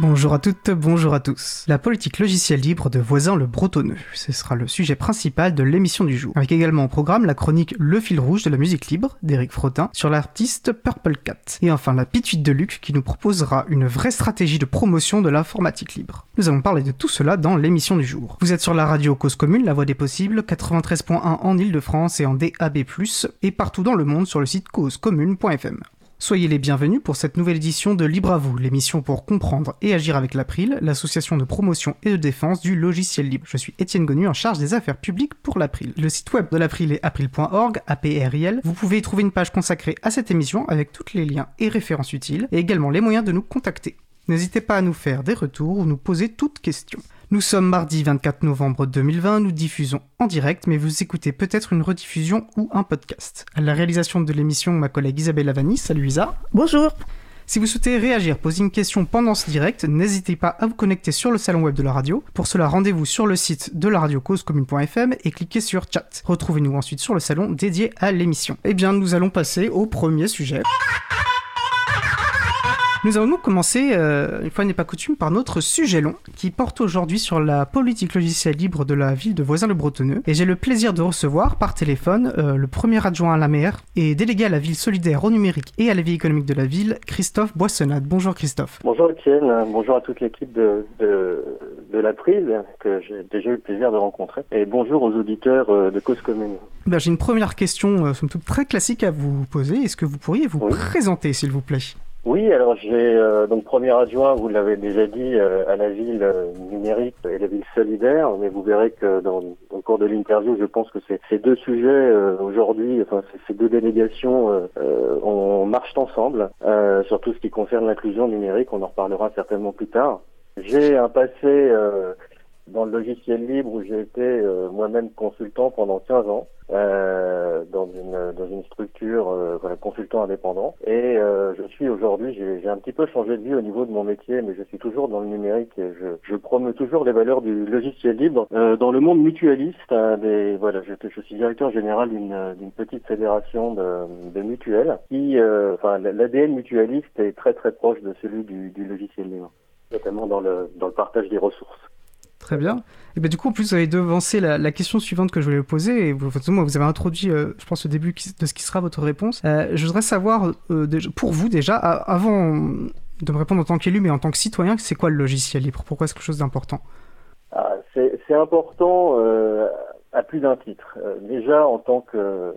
Bonjour à toutes, bonjour à tous. La politique logicielle libre de Voisin le Bretonneux, ce sera le sujet principal de l'émission du jour. Avec également au programme la chronique Le fil rouge de la musique libre d'Éric Frottin sur l'artiste Purple Cat. Et enfin la pituite de Luc qui nous proposera une vraie stratégie de promotion de l'informatique libre. Nous allons parler de tout cela dans l'émission du jour. Vous êtes sur la radio Cause Commune, la voix des possibles, 93.1 en Ile-de-France et en DAB+, et partout dans le monde sur le site causecommune.fm. Soyez les bienvenus pour cette nouvelle édition de Libre à vous, l'émission pour comprendre et agir avec l'April, l'association de promotion et de défense du logiciel libre. Je suis Étienne Gonu en charge des affaires publiques pour l'April. Le site web de l'April est april.org, APRIL. Vous pouvez y trouver une page consacrée à cette émission avec tous les liens et références utiles et également les moyens de nous contacter. N'hésitez pas à nous faire des retours ou nous poser toutes questions. Nous sommes mardi 24 novembre 2020, nous diffusons en direct, mais vous écoutez peut-être une rediffusion ou un podcast. À la réalisation de l'émission, ma collègue Isabelle Lavani. Salut Isa. Bonjour. Si vous souhaitez réagir, poser une question pendant ce direct, n'hésitez pas à vous connecter sur le salon web de la radio. Pour cela, rendez-vous sur le site de la radio causecommune.fm et cliquez sur chat. Retrouvez-nous ensuite sur le salon dédié à l'émission. Eh bien, nous allons passer au premier sujet. Nous allons donc commencer, euh, une fois n'est pas coutume, par notre sujet long, qui porte aujourd'hui sur la politique logicielle libre de la ville de Voisin-le-Bretonneux. Et j'ai le plaisir de recevoir par téléphone euh, le premier adjoint à la maire et délégué à la ville solidaire au numérique et à la vie économique de la ville, Christophe Boissonnade. Bonjour Christophe. Bonjour Étienne, bonjour à toute l'équipe de, de, de la prise que j'ai déjà eu le plaisir de rencontrer. Et bonjour aux auditeurs euh, de Cause Commune. Ben, j'ai une première question, euh, somme toute très classique à vous poser. Est-ce que vous pourriez vous Oui. présenter, s'il vous plaît? Oui, alors j'ai euh, donc premier adjoint, vous l'avez déjà dit, euh, à la ville euh, numérique et la ville solidaire, mais vous verrez que dans au cours de l'interview, je pense que ces deux sujets euh, aujourd'hui, enfin ces- deux délégations, euh, on marche ensemble sur tout ce qui concerne l'inclusion numérique. On en reparlera certainement plus tard. J'ai un passé dans le logiciel libre où j'ai été euh, moi-même consultant pendant 15 ans euh, dans une dans une structure euh, voilà, consultant indépendant. Et euh, je suis aujourd'hui j'ai j'ai un petit peu changé de vie au niveau de mon métier mais je suis toujours dans le numérique et je, je promeux toujours les valeurs du logiciel libre. Euh, dans le monde mutualiste hein, des voilà je, je suis directeur général d'une d'une petite fédération de, de mutuelles qui euh, enfin l'ADN mutualiste est très très proche de celui du, du logiciel libre notamment dans le dans le partage des ressources Très bien. Et ben du coup, en plus, vous avez devancé la, la question suivante que je voulais vous poser. Et vous, vous avez introduit, euh, je pense, au début de ce qui sera votre réponse. Euh, je voudrais savoir, euh, pour vous déjà, avant de me répondre en tant qu'élu, mais en tant que citoyen, c'est quoi le logiciel libre? Pourquoi c'est quelque chose d'important? Ah, c'est c'est important euh, à plus d'un titre. Euh, déjà en tant que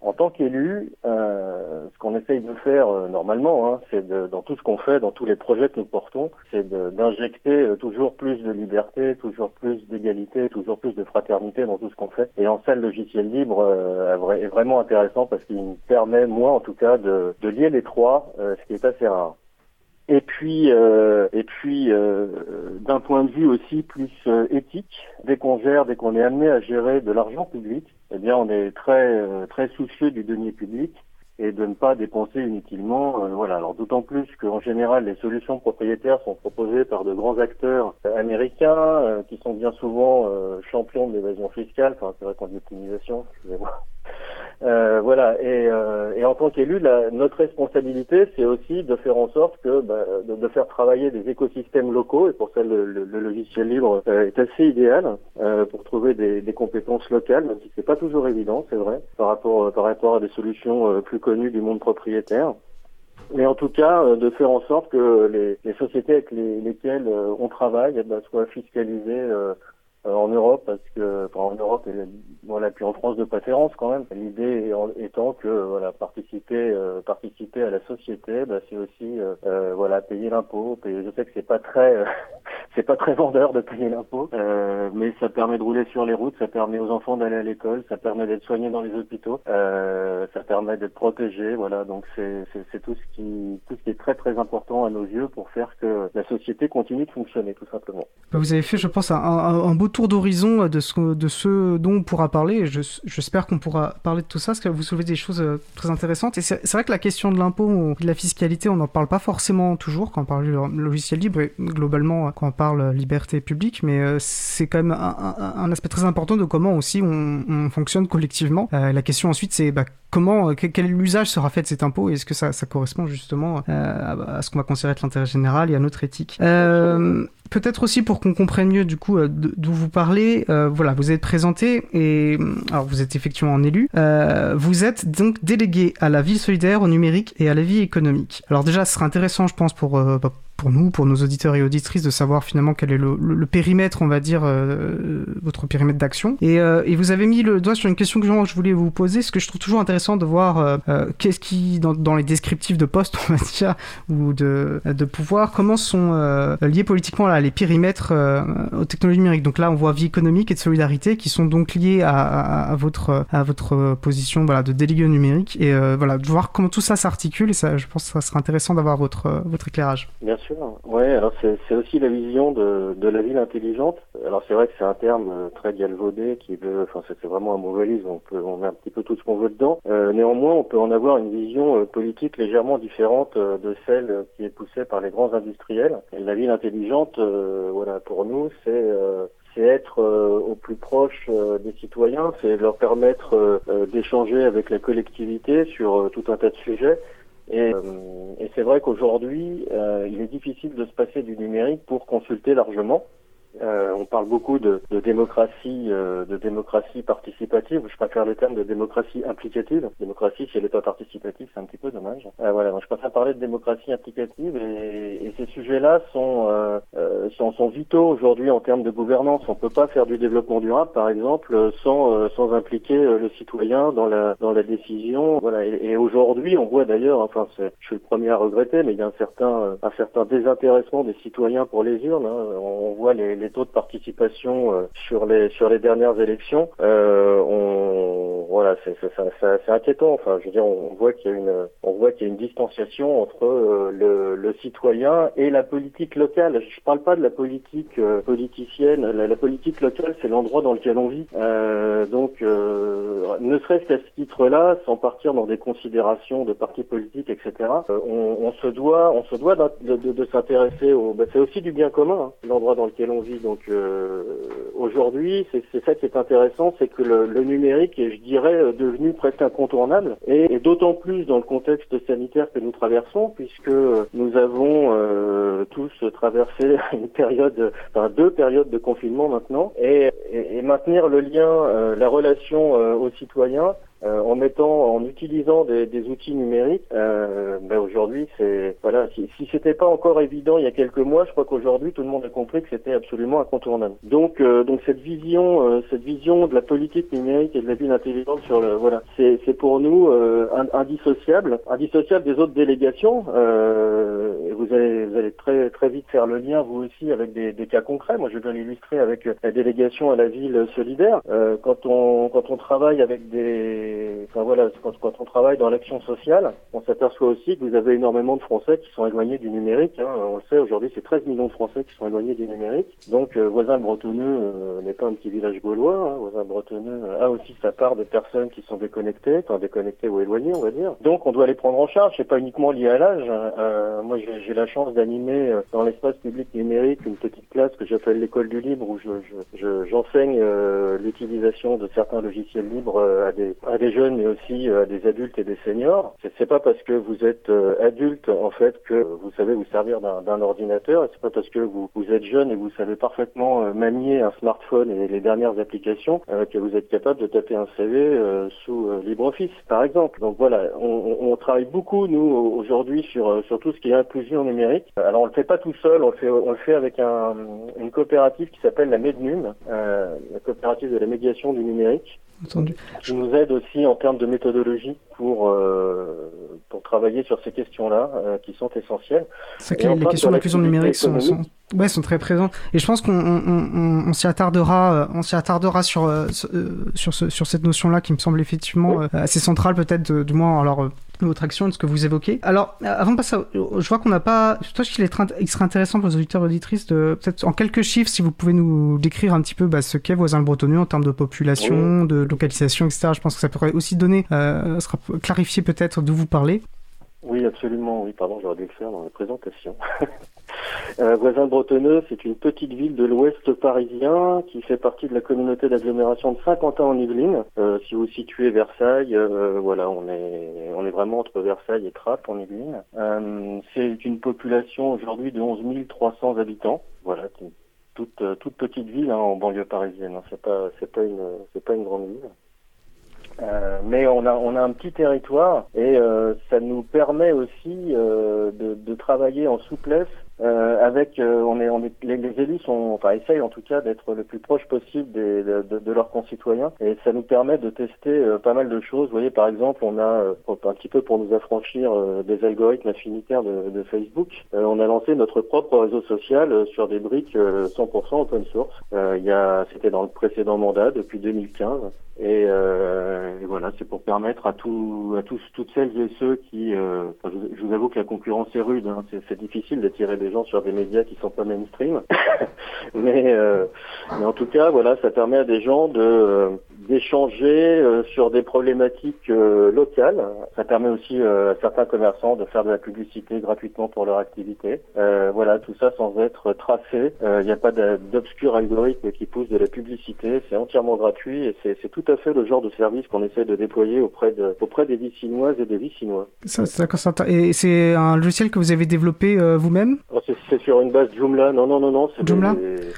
en tant qu'élu, euh, ce qu'on essaye de faire euh, normalement, hein, c'est dans tout ce qu'on fait, dans tous les projets que nous portons, c'est d'injecter euh, toujours plus de liberté, toujours plus d'égalité, toujours plus de fraternité dans tout ce qu'on fait. Et en ça, le logiciel libre est vra- est vraiment intéressant parce qu'il me permet, moi en tout cas, de, lier les trois, ce qui est assez rare. Et puis, euh, et puis, euh, d'un point de vue aussi plus euh, éthique, dès qu'on gère, dès qu'on est amené à gérer de l'argent public, eh bien, on est très euh, très soucieux du denier public et de ne pas dépenser inutilement. euh, voilà. Alors d'autant plus qu'en général, les solutions propriétaires sont proposées par de grands acteurs euh, américains qui sont bien souvent champions de l'évasion fiscale. Enfin, c'est vrai qu'on dit optimisation, excusez-moi. Euh, voilà, et, euh, et en tant qu'élu, notre responsabilité, c'est aussi de faire en sorte que bah, de, de faire travailler des écosystèmes locaux, et pour ça le, le- le logiciel libre euh, est assez idéal euh, pour trouver des, des compétences locales, même si c'est pas toujours évident, c'est vrai, par rapport par rapport à des solutions euh, plus connues du monde propriétaire. Mais en tout cas, euh, de faire en sorte que les, les sociétés avec les- lesquelles euh, on travaille eh ben, soient fiscalisées euh, en Europe, parce que enfin, en Europe et voilà, puis en France de préférence quand même. L'idée étant que voilà, participer euh, participer à la société, bah, c'est aussi euh, euh, voilà payer l'impôt. Je sais que c'est pas très euh, c'est pas très vendeur de payer l'impôt, euh, mais ça permet de rouler sur les routes, ça permet aux enfants d'aller à l'école, ça permet d'être soignés dans les hôpitaux, euh, ça permet d'être protégés, voilà. Donc c'est tout ce qui tout ce qui est très très important à nos yeux pour faire que la société continue de fonctionner, tout simplement. Bah, vous avez fait, je pense, un, beau tour d'horizon de ce dont on pourra parler. J'espère qu'on pourra parler de tout ça, parce que vous soulevez des choses euh, très intéressantes. Et c'est vrai que la question de l'impôt, de la fiscalité, on n'en parle pas forcément toujours quand on parle logiciel libre et globalement quand on parle liberté publique, mais euh, c'est quand même un, aspect très important de comment aussi on, fonctionne collectivement. Euh, la question ensuite, c'est bah, comment, quel usage sera fait de cet impôt et est-ce que ça, correspond justement à, ce qu'on va considérer être l'intérêt général et à notre éthique. Peut-être aussi pour qu'on comprenne mieux du coup d'où vous parlez. voilà, vous êtes présenté et alors vous êtes effectivement un élu. vous êtes donc délégué à la ville solidaire, au numérique et à la vie économique. Alors déjà, ce serait intéressant, je pense, pour, euh, bah, pour nous, pour nos auditeurs et auditrices, de savoir finalement quel est le, périmètre, on va dire, euh, votre périmètre d'action. Et, euh, et, vous avez mis le doigt sur une question que je voulais vous poser, ce que je trouve toujours intéressant de voir euh, qu'est-ce qui, dans, dans, les descriptifs de poste, on va dire, ou de, de pouvoir, comment sont liés politiquement là, les périmètres aux technologies numériques. Donc là, on voit vie économique et de solidarité qui sont donc liés à, à, votre, à votre position voilà, de délégué numérique. Et voilà, de voir comment tout ça s'articule. Et ça, je pense que ça sera intéressant d'avoir votre, votre éclairage. Sûr. Ouais, alors c'est aussi la vision de, de la ville intelligente. Alors c'est vrai que c'est un terme euh, très galvaudé qui veut, enfin c'est vraiment un mot valise, on peut, on met un petit peu tout ce qu'on veut dedans. Euh, néanmoins, on peut en avoir une vision euh, politique légèrement différente de celle qui est poussée par les grands industriels. Et la ville intelligente, voilà, pour nous, c'est c'est être au plus proche des citoyens, c'est leur permettre d'échanger avec la collectivité sur tout un tas de sujets et, euh, et c'est vrai qu'aujourd'hui, euh, il est difficile de se passer du numérique pour consulter largement. Euh, on parle beaucoup de, de démocratie, euh, de démocratie participative. Je préfère le terme de démocratie implicative. Démocratie, si elle n'est pas participative, c'est un petit peu dommage. Euh, voilà, donc je préfère parler de démocratie implicative et, et ces sujets-là sont, euh, euh, sont, sont vitaux aujourd'hui en termes de gouvernance. On peut pas faire du développement durable, par exemple, sans sans impliquer le citoyen dans la dans la décision. Voilà, et, aujourd'hui, on voit d'ailleurs, enfin, je suis le premier à regretter, mais il y a un certain un certain désintéressement des citoyens pour les urnes. Hein. On voit les, les taux de participation euh, sur les sur les dernières élections, euh, on voilà, c'est inquiétant. Enfin, je veux dire, on voit qu'il y a une on voit qu'il y a une distanciation entre euh, le, le, citoyen et la politique locale. Je parle pas de la politique politicienne. La, politique locale, c'est l'endroit dans lequel on vit. donc, ne serait-ce qu'à ce titre-là, sans partir dans des considérations de partis politiques, etc. On, on, se doit on se doit de, de, de s'intéresser au. Ben, c'est aussi du bien commun, hein, l'endroit dans lequel on vit. Donc euh, aujourd'hui, c'est ça qui est intéressant, c'est que le, le, numérique est, je dirais, euh, devenu presque incontournable, et, et d'autant plus dans le contexte sanitaire que nous traversons, puisque nous avons euh, tous traversé une période, enfin deux périodes de confinement maintenant, et, et, et maintenir le lien, euh, la relation aux citoyens euh, en mettant, en utilisant des, des outils numériques, euh, ben aujourd'hui, c'est voilà. Si, si c'était pas encore évident il y a quelques mois, je crois qu'aujourd'hui tout le monde a compris que c'était absolument incontournable. Donc, euh, donc cette vision, euh, cette vision de la politique numérique et de la ville intelligente sur le, voilà, c'est pour nous euh, indissociable, indissociable des autres délégations. et vous allez, vous allez très très vite faire le lien vous aussi avec des, des cas concrets. Moi, je viens l'illustrer avec la délégation à la ville solidaire. quand on quand on travaille avec des enfin voilà, quand, quand, on travaille dans l'action sociale, on s'aperçoit aussi que vous avez énormément de Français qui sont éloignés du numérique. Hein. On le sait, aujourd'hui, c'est 13 millions de Français qui sont éloignés du numérique. Donc, euh, voisin bretonneux euh, n'est pas un petit village gaulois. Hein. Voisin bretonneux a aussi sa part de personnes qui sont déconnectées, enfin déconnectées ou éloignées, on va dire. Donc, on doit les prendre en charge. C'est pas uniquement lié à l'âge. Hein. Euh, moi, j'ai la chance d'animer euh, dans l'espace public numérique une petite classe que j'appelle l'école du libre, où j'enseigne je, je, l'utilisation de certains logiciels libres à des, à des jeunes, mais aussi euh, des adultes et des seniors. C'est pas parce que vous êtes euh, adulte en fait que vous savez vous servir d'un ordinateur, et c'est pas parce que vous, vous êtes jeune et vous savez parfaitement euh, manier un smartphone et les dernières applications que vous êtes capable de taper un CV sous LibreOffice, par exemple. Donc voilà, on, on travaille beaucoup nous aujourd'hui sur sur tout ce qui est inclusion numérique. Alors on le fait pas tout seul, on le fait on le fait avec un, une coopérative qui s'appelle la Mednum, la coopérative de la médiation du numérique. Entendu. Qui nous aide aussi en termes de méthodologie pour pour travailler sur ces questions-là qui sont essentielles. C'est que les questions d'inclusion numérique sont, sont, ouais, sont très présentes. Et je pense qu'on on, on, s'y attardera, on s'y attardera sur sur, ce, sur cette notion-là qui me semble effectivement assez centrale peut-être du moins alors votre action de ce que vous évoquez. Alors, euh, avant de passer, je vois qu'on n'a pas. Toi, qu'il il serait intéressant pour les auditeurs et auditrices de peut-être en quelques chiffres, si vous pouvez nous décrire un petit peu bah, ce qu'est voisin le Bretonneux en termes de population, de localisation, etc. Je pense que ça pourrait aussi donner, euh, sera clarifier peut-être d'où vous parlez. Oui, absolument. Oui, pardon, j'aurais dû le faire dans la présentation. Voisin bretonneux, c'est une petite ville de l'ouest parisien qui fait partie de la communauté d'agglomération de Saint-Quentin en Yvelines. Euh, si vous situez Versailles, euh, voilà, on est on est vraiment entre Versailles et Trappes en Yvelines. Euh, c'est une population aujourd'hui de 11 300 habitants. Voilà, toute toute petite ville hein, en banlieue parisienne. Hein. C'est pas c'est pas une c'est pas une grande ville. Mais on a on a un petit territoire et ça nous permet aussi de, de, travailler en souplesse euh, avec euh, on est on est les, élus sont enfin essayent en tout cas d'être le plus proche possible des, de, de, leurs concitoyens et ça nous permet de tester euh, pas mal de choses. Vous voyez par exemple on a un petit peu pour nous affranchir des algorithmes affinitaires de, de Facebook, on a lancé notre propre réseau social sur des briques 100% open source. il y a c'était dans le précédent mandat depuis 2015 et, et voilà c'est pour permettre à tous à tous toutes celles et ceux qui je, vous avoue que la concurrence est rude, hein, c'est difficile d'attirer des sur des médias qui sont pas mainstream. mais, euh, mais en tout cas, voilà, ça permet à des gens de euh, d'échanger euh, sur des problématiques locales. Ça permet aussi à certains commerçants de faire de la publicité gratuitement pour leur activité. voilà, tout ça sans être tracé. Il n'y a pas d'obscur algorithme qui pousse de la publicité. C'est entièrement gratuit et c'est tout à fait le genre de service qu'on essaie de déployer auprès de auprès des Vicinoises et des Vicinois. Et c'est un logiciel que vous avez développé vous-même? C'est sur une base Joomla. Non, non, non, non. Joomla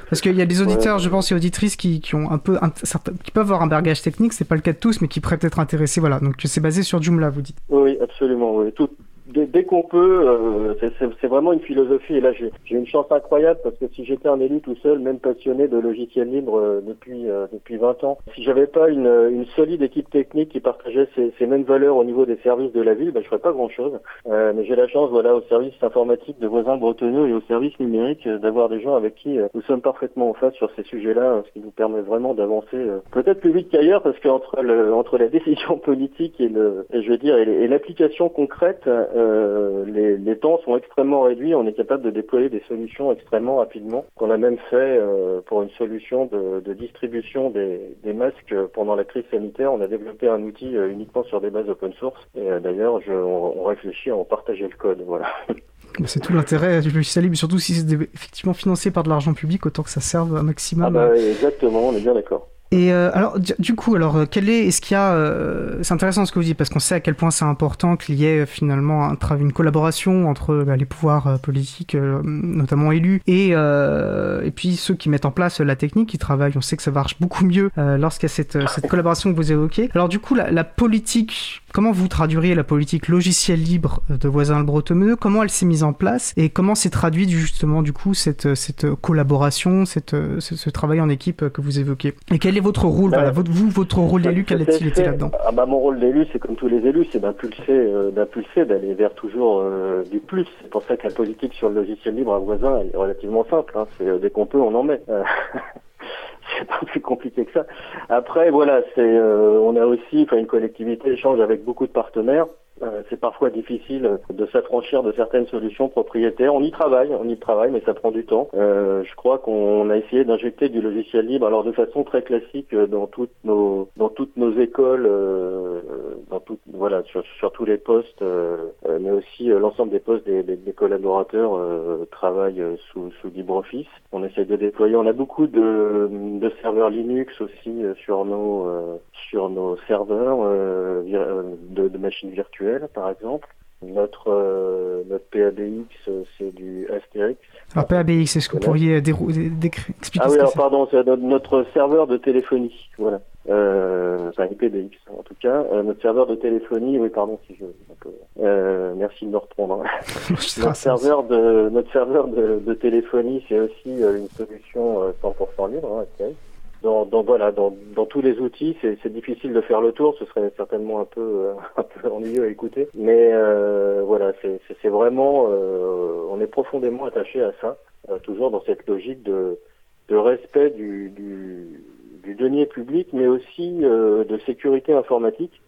Parce qu'il y a des auditeurs, je pense, et auditrices qui, qui ont un peu, qui peuvent avoir un bagage technique, c'est pas le cas de tous, mais qui pourraient peut-être intéresser. Voilà, donc c'est basé sur Joomla, vous dites. Oui, absolument. Tout, dès, qu'on peut, euh, c'est vraiment une philosophie. Et là, j'ai une chance incroyable parce que si j'étais un élu tout seul, même passionné de logiciels libres euh, depuis euh, depuis 20 ans, si j'avais pas une, une solide équipe technique qui partageait ces, ces mêmes valeurs au niveau des services de la ville, ben, je ferais pas grand-chose. mais j'ai la chance, voilà, au service informatique de voisins bretonneux et au service numérique, d'avoir des gens avec qui nous sommes parfaitement en face sur ces sujets-là, ce qui nous permet vraiment d'avancer peut-être plus vite qu'ailleurs parce qu'entre entre la décision politique et le, et je veux dire, et l'application concrète, euh, les, les, temps sont extrêmement réduits. On est capable de déployer des solutions extrêmement rapidement. Qu'on a même fait euh, pour une solution de, de distribution des, des, masques pendant la crise sanitaire. On a développé un outil euh, uniquement sur des bases open source. Et d'ailleurs, on, on, réfléchit à en partager le code. Voilà. C'est tout l'intérêt du logiciel libre, surtout si c'est effectivement financé par de l'argent public, autant que ça serve un maximum. Ah bah, exactement, on est bien d'accord. Et euh, alors, du coup, alors, euh, quel est, est-ce qu'il y a, euh, c'est intéressant ce que vous dites parce qu'on sait à quel point c'est important qu'il y ait finalement un, une collaboration entre bah, les pouvoirs politiques, notamment élus, et et puis ceux qui mettent en place la technique, qui travaillent. On sait que ça marche beaucoup mieux lorsqu'il y a cette, cette collaboration que vous évoquez. Alors, du coup, la, la politique, comment vous traduiriez la politique logiciel libre de voisin le Bretonneux Comment elle s'est mise en place? Et comment s'est traduite justement du coup cette cette collaboration, cette ce, travail en équipe que vous évoquez? Et quel votre rôle votre, Vous, votre rôle d'élu, quel été là-dedans ah bah, Mon rôle d'élu, c'est comme tous les élus, c'est d'impulser, euh, d'impulser, d'aller vers toujours euh, du plus. C'est pour ça que la politique sur le logiciel libre à voisin, elle est relativement simple. Hein. C'est, euh, dès qu'on peut, on en met. c'est pas plus compliqué que ça. Après, voilà, c'est, on a aussi, une collectivité échange avec beaucoup de partenaires. Euh, c'est parfois difficile de s'affranchir de certaines solutions propriétaires. On y travaille, on y travaille, mais ça prend du temps. Euh, je crois qu'on a essayé d'injecter du logiciel libre, alors de façon très classique dans toutes nos dans toutes nos écoles, euh, dans voilà sur, tous les postes, mais aussi l'ensemble des postes des, des, collaborateurs travaillent sous sous LibreOffice. On essaie de déployer. On a beaucoup de, de serveurs Linux aussi sur nos sur nos serveurs de, de machines virtuelles par exemple. Notre, euh, notre PABX, c'est du Astérix. Alors PABX, est-ce que vous pourriez expliquer Ah oui, alors pardon, c'est notre serveur de téléphonie, voilà. Euh, enfin IPBX en tout cas. Euh, notre serveur de téléphonie, oui pardon si je... Euh, merci de me reprendre. Hein. notre, serveur de, notre serveur de, de téléphonie, c'est aussi euh, une solution 100% libre, hein, dans, dans voilà dans, dans tous les outils, c'est difficile de faire le tour. Ce serait certainement un peu un peu ennuyeux à écouter, mais voilà, c'est vraiment on est profondément attaché à ça, toujours dans cette logique de de respect du, du, du denier public, mais aussi de sécurité informatique,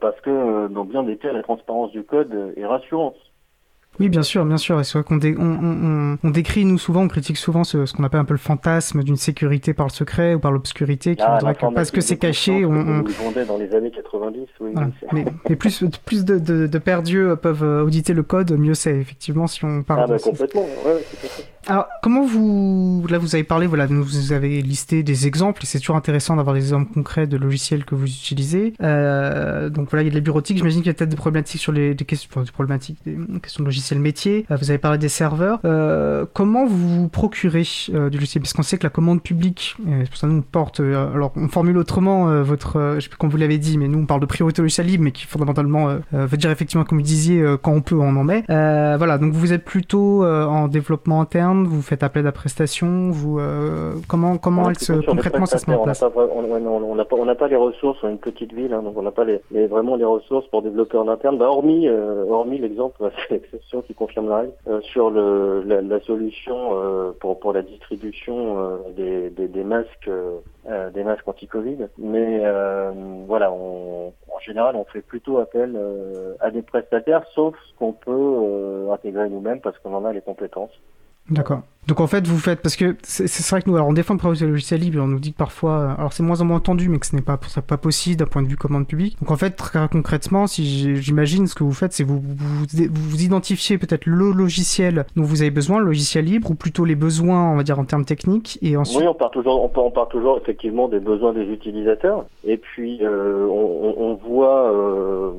parce que dans bien des cas, la transparence du code est rassurante. Oui, bien sûr, bien sûr. Et c'est vrai qu'on on, on, décrit, nous, souvent, on critique souvent ce, ce qu'on appelle un peu le fantasme d'une sécurité par le secret ou par l'obscurité, qui ah, voudrait que parce que c'est caché, on... on... vendait dans les années 90, oui. mais, mais, plus, plus de, de, de perdus peuvent auditer le code, mieux c'est, effectivement, si on parle ah, bah, complètement, ouais, fait. Alors, comment vous, là, vous avez parlé, voilà, vous avez listé des exemples, et c'est toujours intéressant d'avoir des exemples concrets de logiciels que vous utilisez. Euh, donc voilà, il y a de la bureautique, j'imagine qu'il y a peut-être des problématiques sur les des questions, des problématiques, des questions de logiciels métiers. Euh, vous avez parlé des serveurs. Euh, comment vous vous procurez euh, du logiciel? Parce qu'on sait que la commande publique, c'est pour ça que nous on porte, euh, alors on formule autrement euh, votre, je sais plus comment vous l'avez dit, mais nous on parle de priorité logiciel libre, mais qui fondamentalement veut dire effectivement, comme vous disiez, quand on peut, on en met. voilà, donc vous êtes plutôt en développement interne vous faites appel à la prestation, vous euh, comment comment elle se, concrètement ça se met en place On n'a pas, on n'a pas les ressources, on est une petite ville, hein, donc on n'a pas les, vraiment les ressources pour développer en interne. Bah, hormis euh, hormis l'exemple, c'est l'exception qui confirme la règle euh, sur le la, la solution pour pour la distribution des, des, des masques des masques anti-Covid. Mais voilà, on, en général, on fait plutôt appel à des prestataires, sauf ce qu'on peut intégrer nous-mêmes parce qu'on en a les compétences. D'accord. Donc en fait, vous faites parce que c'est vrai que nous, alors on défend le projet logiciel libre, on nous dit que parfois, euh, alors c'est moins en moins entendu, mais que ce n'est pas pas possible d'un point de vue commande publique. Donc en fait, très concrètement, si j'imagine ce que vous faites, c'est vous, vous vous, identifiez peut-être le logiciel dont vous avez besoin, le logiciel libre, ou plutôt les besoins, on va dire en termes techniques, et ensuite. Oui, on part toujours, on part, on part toujours effectivement des besoins des utilisateurs, et puis euh, on, on, voit. Euh,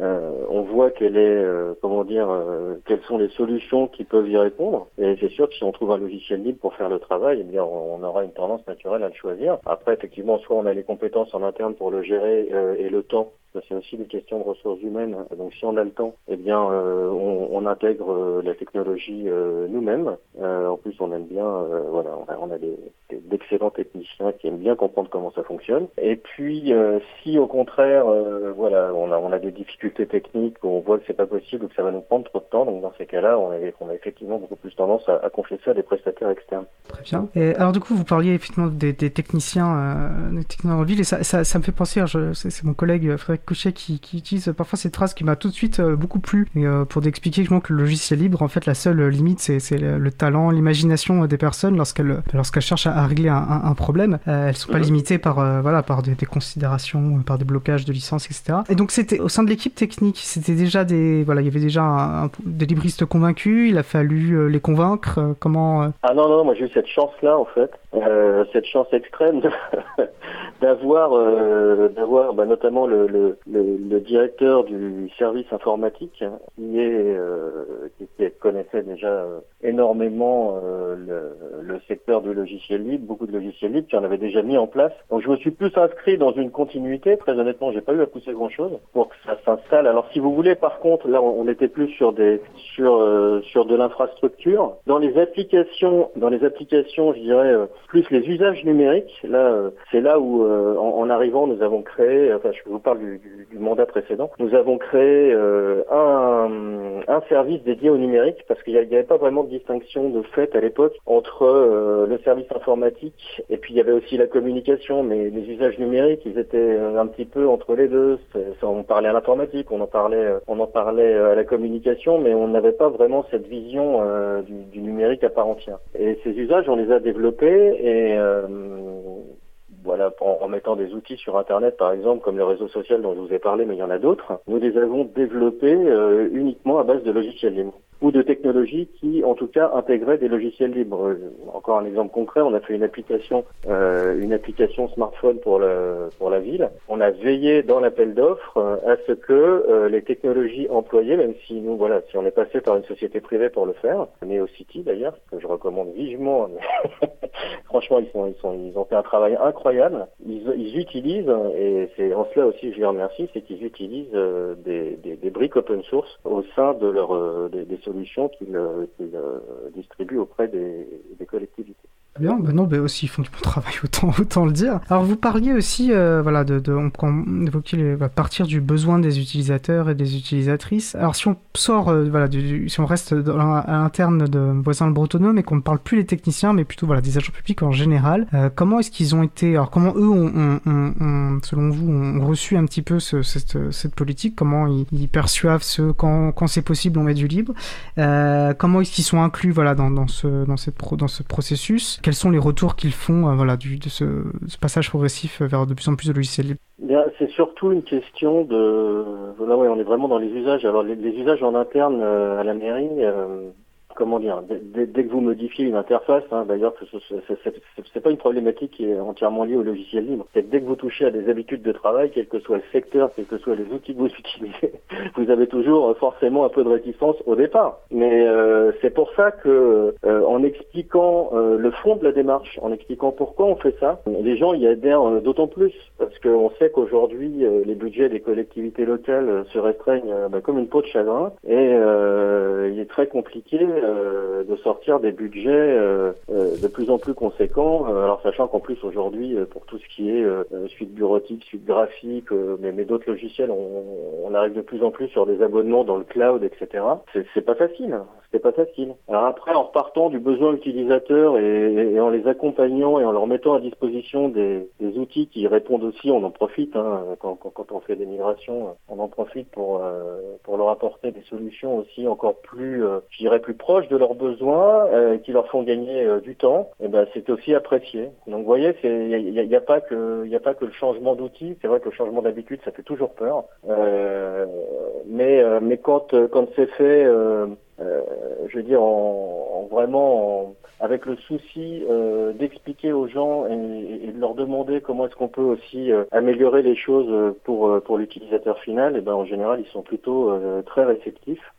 euh, on voit quelle est, euh, comment dire, euh, quelles sont les solutions qui peuvent y répondre. Et c'est sûr que si on trouve un logiciel libre pour faire le travail, eh bien, on, aura une tendance naturelle à le choisir. Après, effectivement, soit on a les compétences en interne pour le gérer et le temps c'est aussi des questions de ressources humaines. Donc si on a le temps, eh bien euh, on, on, intègre euh, la technologie euh, nous-mêmes. en plus, on aime bien, voilà, on a, d'excellents techniciens qui aiment bien comprendre comment ça fonctionne. Et puis si au contraire, voilà, on a, on a des difficultés techniques, on voit que c'est pas possible ou que ça va nous prendre trop de temps, donc dans ces cas-là, on a, on a effectivement beaucoup plus tendance à, à, confier ça à des prestataires externes. Très bien. Et alors du coup, vous parliez effectivement des, des techniciens, des techniciens en ville, et ça, ça, ça me fait penser, c'est mon collègue Frédéric Couchet qui, qui utilise parfois cette phrase qui m'a tout de suite euh, beaucoup plu. Et, euh, pour expliquer que le logiciel libre, en fait, la seule limite, c'est le, talent, l'imagination des personnes lorsqu'elles lorsqu'elles cherchent à, régler un, un, problème. Euh, elles sont pas mhm. limitées par voilà par des, des, considérations, par des blocages de licence, etc. Et donc c'était au sein de l'équipe technique, c'était déjà des voilà, il y avait déjà des libristes convaincus. Il a fallu les convaincre. comment Ah non non, moi j'ai eu cette chance là en fait, cette chance extrême d'avoir d'avoir bah, notamment le, le, le, directeur du service informatique qui est euh, qui, connaissait déjà euh, énormément euh, le, secteur du logiciel libre, beaucoup de logiciels libres qui en avaient déjà mis en place. Donc je me suis plus inscrit dans une continuité. Très honnêtement, j'ai pas eu à pousser grand chose pour que ça Alors si vous voulez, par contre, là on, était plus sur des sur sur de l'infrastructure. Dans les applications, dans les applications, je dirais plus les usages numériques. Là, c'est là où en, arrivant, nous avons créé. Enfin, je vous parle du, du, mandat précédent, nous avons créé euh, un, un, service dédié au numérique parce qu'il n'y avait pas vraiment de distinction de fait à l'époque entre euh, le service informatique et puis il y avait aussi la communication, mais les usages numériques, ils étaient euh, un petit peu entre les deux. On parlait à l'informatique, on en parlait, on en parlait à la communication, mais on n'avait pas vraiment cette vision du, du, numérique à part entière. Et ces usages, on les a développés et voilà, en, mettant des outils sur Internet, par exemple, comme le réseau social dont je vous ai parlé, mais il y en a d'autres, nous les avons développés euh, uniquement à base de logiciels libres ou de technologies qui, en tout cas, intégraient des logiciels libres. Euh, encore un exemple concret, on a fait une application, euh, une application smartphone pour la pour la ville. On a veillé dans l'appel d'offres euh, à ce que euh, les technologies employées, même si nous, voilà, si on est passé par une société privée pour le faire, NeoCity d'ailleurs, que je recommande vivement. Franchement, ils sont, ils sont, ils ont fait un travail incroyable. Ils, ils utilisent, et c'est en cela aussi je les remercie, c'est qu'ils utilisent des, des, des, briques open source au sein de leur des, des solutions qu'ils euh, euh, distribuent auprès des, collectivités. Bien, ben non, ben aussi ils font du bon travail, autant, autant le dire. Alors vous parliez aussi, euh, voilà, de, de on, on évoquait les, à partir du besoin des utilisateurs et des utilisatrices. Alors si on sort, euh, voilà, du, si on reste à l'interne de Voisin le Bretonneux, et qu'on ne parle plus les techniciens, mais plutôt voilà des agents publics en général, euh, comment est-ce qu'ils ont été, alors comment eux, ont, ont, ont, selon vous, ont reçu un petit peu ce, cette, cette, politique? Comment ils, ils perçoivent ce quand, quand c'est possible, on met du libre? Comment est-ce qu'ils sont inclus, voilà, dans, dans ce dans cette pro, dans ce processus? Quels sont les retours qu'ils font euh, voilà, du, de ce, ce, passage progressif vers de plus en plus de logiciels libres? Bien, c'est surtout une question de. Là, ouais, on est vraiment dans les usages. Alors, les, les usages en interne euh, à la mairie, euh, comment dire, dès, que vous modifiez une interface, hein, d'ailleurs, c'est pas une problématique qui est entièrement liée au logiciel libre. C'est dès que vous touchez à des habitudes de travail, quel que soit le secteur, quels que soient les outils que vous utilisez, vous avez toujours euh, forcément un peu de réticence au départ. Mais euh, c'est pour ça que, euh, en expliquant euh, le fond de la démarche, en expliquant pourquoi on fait ça, les gens y adhèrent euh, d'autant plus parce qu'on sait qu'aujourd'hui les budgets des collectivités locales se restreignent bah, comme une peau de chagrin et il est très compliqué euh, de sortir des budgets euh, euh, de plus en plus conséquents. alors sachant qu'en plus aujourd'hui, pour tout ce qui est suite bureautique, suite graphique, mais, mais d'autres logiciels, on, on, arrive de plus en plus sur des abonnements dans le cloud, etc. C'est pas facile. C'est pas facile. Alors après, en repartant du besoin utilisateur et, et, en les accompagnant et en leur mettant à disposition des, des outils qui répondent aussi, on en profite hein, quand, quand, quand, on fait des migrations, on en profite pour pour leur apporter des solutions aussi encore plus, je dirais, plus proches de leurs besoins, euh, qui leur font gagner euh, du temps, et eh ben c'est aussi apprécié. Donc vous voyez, il n'y a, y a, pas que il a pas que le changement d'outil. C'est vrai que le changement d'habitude, ça fait toujours peur. Euh, mais euh, mais quand quand c'est fait, je veux dire en, en vraiment en, avec le souci d'expliquer aux gens et, et, de leur demander comment est-ce qu'on peut aussi améliorer les choses pour pour l'utilisateur final, et eh ben en général ils sont plutôt très réceptifs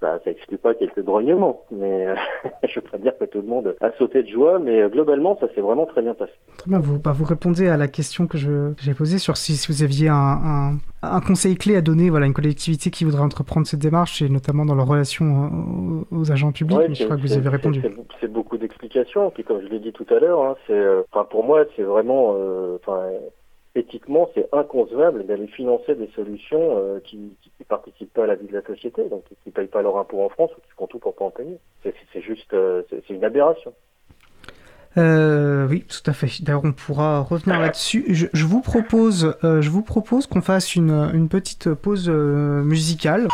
ça n'exclut pas quelques grognements, mais euh, je peux pas dire que tout le monde a sauté de joie, mais euh, globalement, ça s'est vraiment très bien passé. Très bien, vous, bah, vous répondez à la question que j'ai posée sur si, si, vous aviez un, un, un, conseil clé à donner voilà, à une collectivité qui voudrait entreprendre cette démarche, et notamment dans leur relation aux, aux agents publics, ouais, mais je crois que vous avez répondu. C'est beaucoup d'explications, puis comme je l'ai dit tout à l'heure, hein, c'est, euh, pour moi, c'est vraiment... Euh, éthiquement, c'est inconcevable d'aller financer des solutions euh, qui ne participent pas à la vie de la société, donc qui ne payent pas leur impôt en France ou qui font tout pour pas en payer. C'est juste, euh, c'est une aberration. Euh, oui, tout à fait. D'ailleurs, on pourra revenir là-dessus. Je, vous propose, euh, je vous propose qu'on fasse une, petite pause musicale.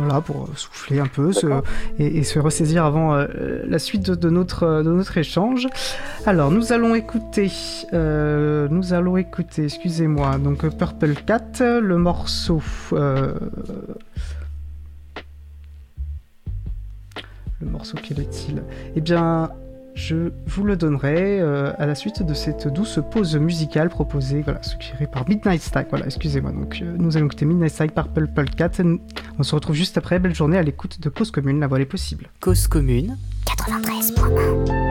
Voilà, pour souffler un peu se, et, et, se ressaisir avant euh, la suite de, de, notre, de notre échange. Alors, nous allons écouter, euh, nous allons écouter, excusez-moi, donc Purple Cat, le morceau. Euh, le morceau, quel est-il? Eh bien, je vous le donnerai euh, à la suite de cette douce pause musicale proposée, voilà, suggérée par Midnight Stack. Voilà, excusez-moi. Donc, euh, nous allons écouter Midnight Stack par Purple Cat. On se retrouve juste après. Belle journée à l'écoute de Cause Commune, la voie est possible. Cause Commune 93.1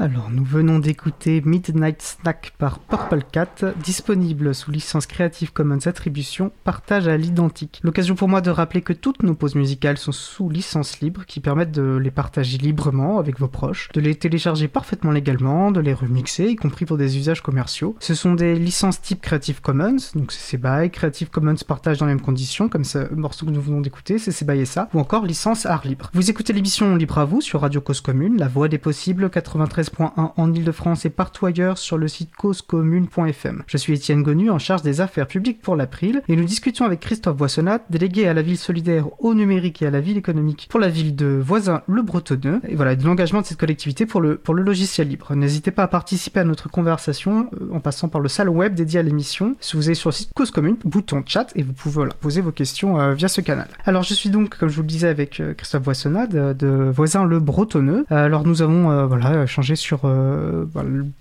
Alors, nous venons d'écouter Midnight Snack par Purple Cat, disponible sous licence Creative Commons Attribution, partage à l'identique. L'occasion pour moi de rappeler que toutes nos pauses musicales sont sous licence libre, qui permettent de les partager librement avec vos proches, de les télécharger parfaitement légalement, de les remixer, y compris pour des usages commerciaux. Ce sont des licences type Creative Commons, donc c'est by Creative Commons partage dans les mêmes conditions, comme ce morceau que nous venons d'écouter, c'est by et ça, ou encore licence art libre. Vous écoutez l'émission Libre à vous sur Radio Cause Commune, la voix des possibles 93 en Ile-de-France et partout ailleurs sur le site causecommune.fm. Je suis Étienne Gonu en charge des affaires publiques pour l'April et nous discutons avec Christophe Boissonnat, délégué à la ville solidaire au numérique et à la ville économique pour la ville de Voisin le Bretonneux et voilà de l'engagement de cette collectivité pour le, pour le logiciel libre. N'hésitez pas à participer à notre conversation euh, en passant par le salon web dédié à l'émission. Si vous allez sur le site Cause Commune, bouton chat et vous pouvez poser vos questions euh, via ce canal. Alors je suis donc, comme je vous le disais, avec euh, Christophe Boissonnat de, de Voisin le Bretonneux. alors nous avons voilà changé sur euh,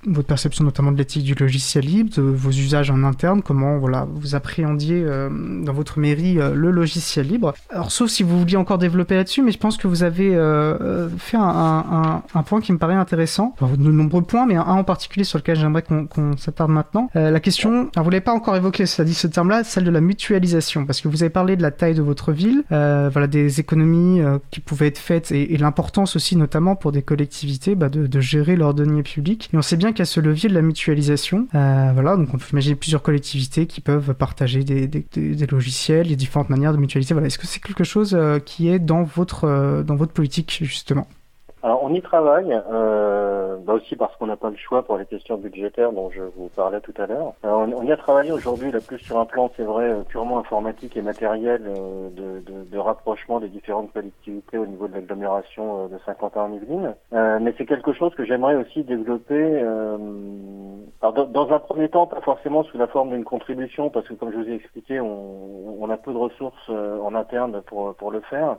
votre perception notamment de l'éthique du logiciel libre, de vos usages en interne, comment voilà, vous appréhendiez euh, dans votre mairie euh, le logiciel libre. Alors sauf si vous vouliez encore développer là-dessus, mais je pense que vous avez fait un, point qui me paraît intéressant, de nombreux points, mais un, en particulier sur lequel j'aimerais qu'on s'attarde maintenant. la question, alors vous l'avez pas encore évoqué, ça dit ce terme-là, celle de la mutualisation, parce que vous avez parlé de la taille de votre ville, voilà des économies qui pouvaient être faites et, l'importance aussi notamment pour des collectivités bah, de, de gérer leurs deniers publics. Et on sait bien a ce levier de la mutualisation. Euh, voilà, donc on peut imaginer plusieurs collectivités qui peuvent partager des, des, des logiciels, les différentes manières de mutualiser. Voilà, est-ce que c'est quelque chose euh, qui est dans votre euh, dans votre politique justement? Alors on y travaille, euh, bah aussi parce qu'on n'a pas le choix pour les questions budgétaires dont je vous parlais tout à l'heure. On, on, y a travaillé aujourd'hui la plus sur un plan, c'est vrai, euh, purement informatique et matériel euh, de, de, de, rapprochement des différentes collectivités au niveau de l'agglomération euh, de Saint-Quentin-en-Yvelines. Euh, mais c'est quelque chose que j'aimerais aussi développer. alors dans, dans, un premier temps, pas forcément sous la forme d'une contribution, parce que comme je vous ai expliqué, on, on a peu de ressources en interne pour pour le faire.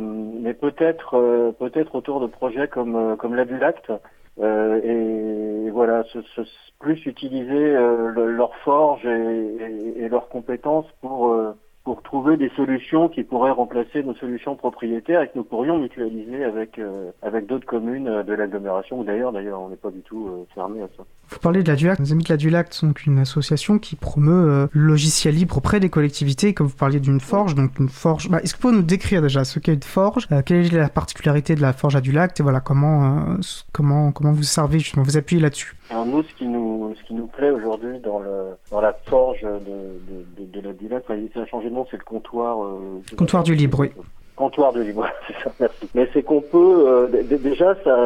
mais peut-être peut-être autour de projets comme euh, comme l'Adulacte euh, et, voilà, ce, ce, plus utiliser euh, leur forge et, et, leurs compétences pour pour trouver des solutions qui pourraient remplacer nos solutions propriétaires et que nous pourrions mutualiser avec avec d'autres communes de l'agglomération ou d'ailleurs d'ailleurs on n'est pas du tout fermé à ça. Vous parlez de la Dulac. Nos amis de la Dulac sont une association qui promeut euh, le logiciel libre auprès des collectivités. Comme vous parliez d'une forge, donc une forge. Bah, Est-ce que vous pouvez nous décrire déjà ce qu'est une forge euh, Quelle est la particularité de la forge à Et voilà comment euh, comment comment vous servez justement vous appuyez là-dessus? Alors nous, ce qui nous ce qui nous plaît aujourd'hui dans le dans la forge de de, de, la Dulac, ça a changé de nom, c'est le comptoir. comptoir du libre, oui comptoir de libre, c'est ça, merci. Mais c'est qu'on peut, euh, déjà, ça,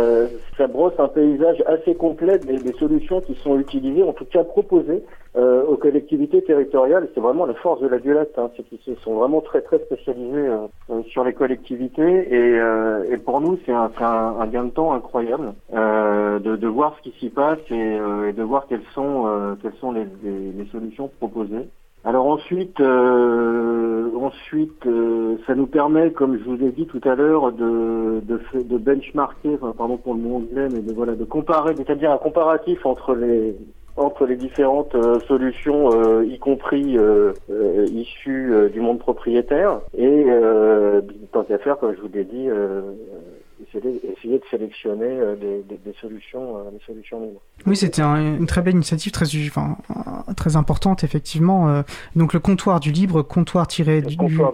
ça brosse un paysage assez complet des, des, solutions qui sont utilisées, en tout cas proposées euh, aux collectivités territoriales. C'est vraiment la force de la Duelate, hein, c'est qu'ils sont vraiment très très spécialisés euh, sur les collectivités et, et pour nous, c'est un, un, un, gain de temps incroyable de, de, voir ce qui s'y passe et, et, de voir quelles sont, quelles sont les, les, les solutions proposées. Alors ensuite, euh, ensuite, euh, ça nous permet, comme je vous ai dit tout à l'heure, de, de, de benchmarker, pardon pour le mot anglais, mais de voilà, de comparer, c'est-à-dire un comparatif entre les entre les différentes euh, solutions, y compris issues du monde propriétaire, et tant qu'à faire, comme je vous l'ai dit, essayer, de sélectionner euh, des, des, solutions, euh, des solutions libres. Oui, c'était une très belle initiative, très, enfin, très importante, effectivement. Euh. donc le comptoir du libre, comptoir du libre,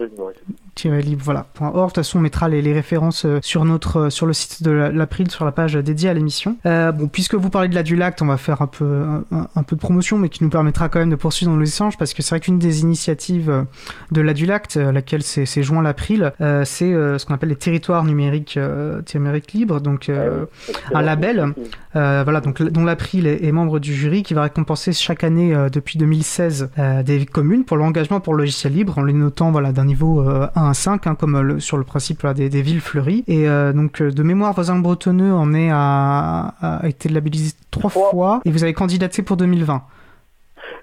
libre voilà .org. De toute façon, on mettra les, les références sur notre sur le site de l'April sur la page dédiée à l'émission. Euh, bon, puisque vous parlez de la Dulacte, on va faire un peu un, peu de promotion, mais qui nous permettra quand même de poursuivre dans nos échanges parce que c'est vrai qu'une des initiatives de la à laquelle s'est joint l'April, euh, c'est ce qu'on appelle les territoires numériques numérique libre, donc euh, ah un label, euh, voilà, donc dont l'April est, est, membre du jury qui va récompenser chaque année euh, depuis 2016 des communes pour l'engagement pour le logiciel libre en les notant voilà d'un niveau 1 à 5 hein, comme le, sur le principe des, des, villes fleuries. Et donc de mémoire voisin bretonneux en est à, a été labellisé trois fois et vous avez candidaté pour 2020.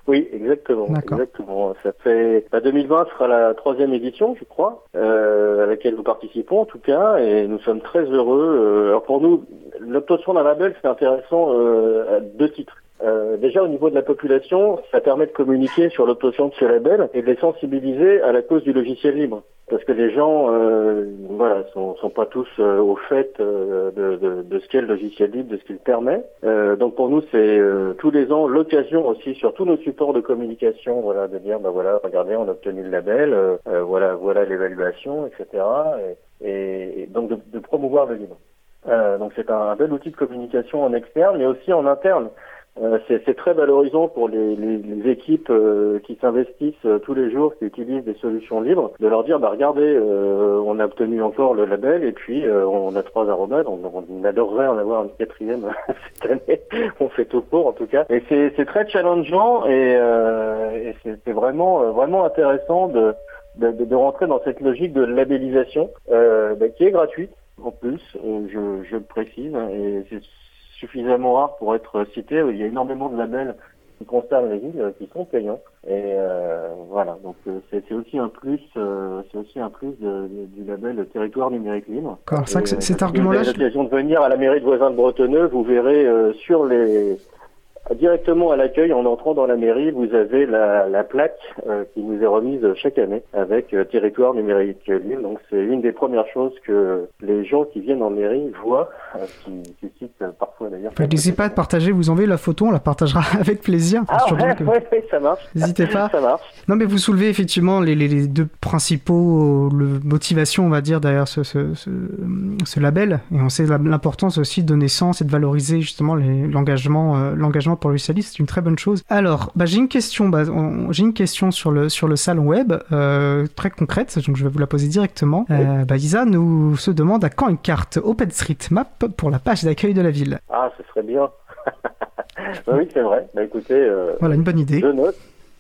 Oui, exactement. Exactement. Ça fait 2020 bah, sera la troisième édition, je crois, euh, à laquelle nous participons en tout cas, et nous sommes très heureux. Euh, alors pour nous, l'obtention d'un label, c'est intéressant euh, à deux titres. Euh, déjà au niveau de la population, ça permet de communiquer sur l'obtention de ce label et de les sensibiliser à la cause du logiciel libre. Parce que les gens, euh, voilà, sont, sont pas tous au fait de, de, de, ce qu'est le logiciel libre, de ce qu'il permet. donc pour nous, c'est tous les ans l'occasion aussi sur tous nos supports de communication, voilà, de dire, bah voilà, regardez, on a obtenu le label, voilà, voilà l'évaluation, etc. Et, et, donc de, de, promouvoir le livre. donc c'est un, un bel outil de communication en externe, mais aussi en interne. Euh, c'est très valorisant pour les, les, équipes euh, qui s'investissent euh, tous les jours, qui utilisent des solutions libres, de leur dire bah regardez, on a obtenu encore le label et puis on a trois aromades, on, on, adorerait en avoir une quatrième cette année. on fait tout pour en tout cas. Et c'est très challengeant et, et c'est vraiment vraiment intéressant de, de, de, rentrer dans cette logique de labellisation bah, qui est gratuite en plus, je, je le précise, et c'est suffisamment rare pour être cité. Il y a énormément de labels qui concernent les villes qui sont payants. Et euh, voilà, donc euh, c'est aussi un plus, euh, c'est aussi un plus du label territoire numérique libre. C'est cet argument-là. Vous avez l'occasion de venir à la mairie de Voisin de Bretonneux, vous verrez sur les Directement à l'accueil, en entrant dans la mairie, vous avez la, la plaque euh, qui nous est remise chaque année avec euh, territoire numérique libre. Donc c'est une des premières choses que les gens qui viennent en mairie voient, euh, qui suscite parfois d'ailleurs. N'hésitez pas à partager, vous envoyez la photo, on la partagera avec plaisir. Ah ouais, ça marche. N'hésitez pas. ça marche. Non mais vous soulevez effectivement les, les, deux principaux le, motivations, on va dire, derrière ce, ce, ce, ce label. Et on sait l'importance aussi de donner sens et de valoriser justement l'engagement l'engagement pour le c'est une très bonne chose. Alors, bah, j'ai une question, bah, j'ai une question sur le sur le salon web euh, très concrète, donc je vais vous la poser directement. Euh, bah, Isa nous se demande à quand une carte OpenStreetMap pour la page d'accueil de la ville. Ah, ce serait bien. oui, c'est vrai. Bah, écoutez, euh, voilà une bonne idée. Je note.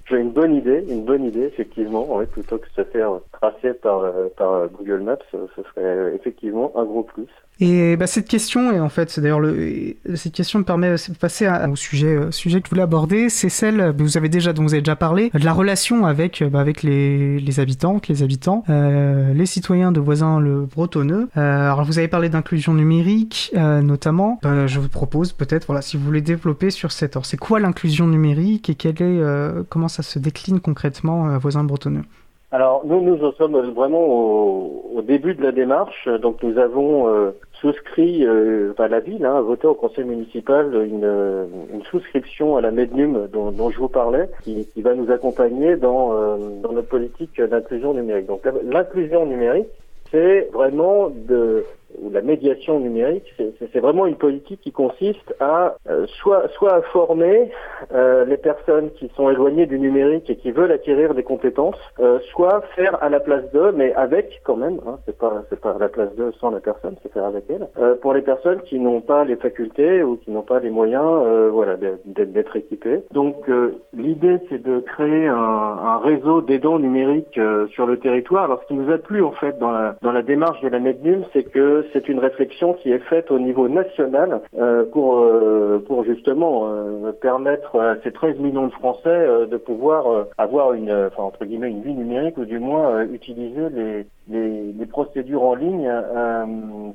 J'ai une bonne idée, une bonne idée effectivement. plutôt que de se faire tracer par, par Google Maps, ce serait effectivement un gros plus. Et bah, cette question, et en fait, c'est d'ailleurs le, cette question me permet de passer au sujet, euh, sujet que je voulais aborder, c'est celle, vous avez déjà, dont vous avez déjà parlé, de la relation avec, bah, avec les, les habitantes, les habitants, euh, les citoyens de voisins le bretonneux. Euh, alors, vous avez parlé d'inclusion numérique, euh, notamment. Je vous propose peut-être, voilà, si vous voulez développer sur cette, alors, c'est quoi l'inclusion numérique et quelle est, euh, comment ça se décline concrètement à voisins bretonneux alors nous, nous en sommes vraiment au, début de la démarche. Donc nous avons euh, souscrit, euh, enfin la ville hein, voté au conseil municipal une, une souscription à la MEDNUM dont, je vous parlais, qui, va nous accompagner euh, dans notre politique d'inclusion numérique. Donc l'inclusion numérique, c'est vraiment de ou la médiation numérique, c'est vraiment une politique qui consiste à euh, soit, soit à former euh, les personnes qui sont éloignées du numérique et qui veulent acquérir des compétences, euh, soit faire à la place d'eux, mais avec quand même, hein, c'est pas c'est pas la place d'eux sans la personne, c'est faire avec elle. pour les personnes qui n'ont pas les facultés ou qui n'ont pas les moyens, voilà, d'être équipées. Donc l'idée c'est de créer un, un réseau d'aidants numériques sur le territoire. Alors ce qui nous a plu en fait dans la dans la démarche de la MEDNUM, c'est que c'est une réflexion qui est faite au niveau national euh, pour euh, pour justement euh, permettre à ces 13 millions de Français de pouvoir avoir une enfin entre guillemets une vie numérique ou du moins utiliser les les, les, procédures en ligne euh,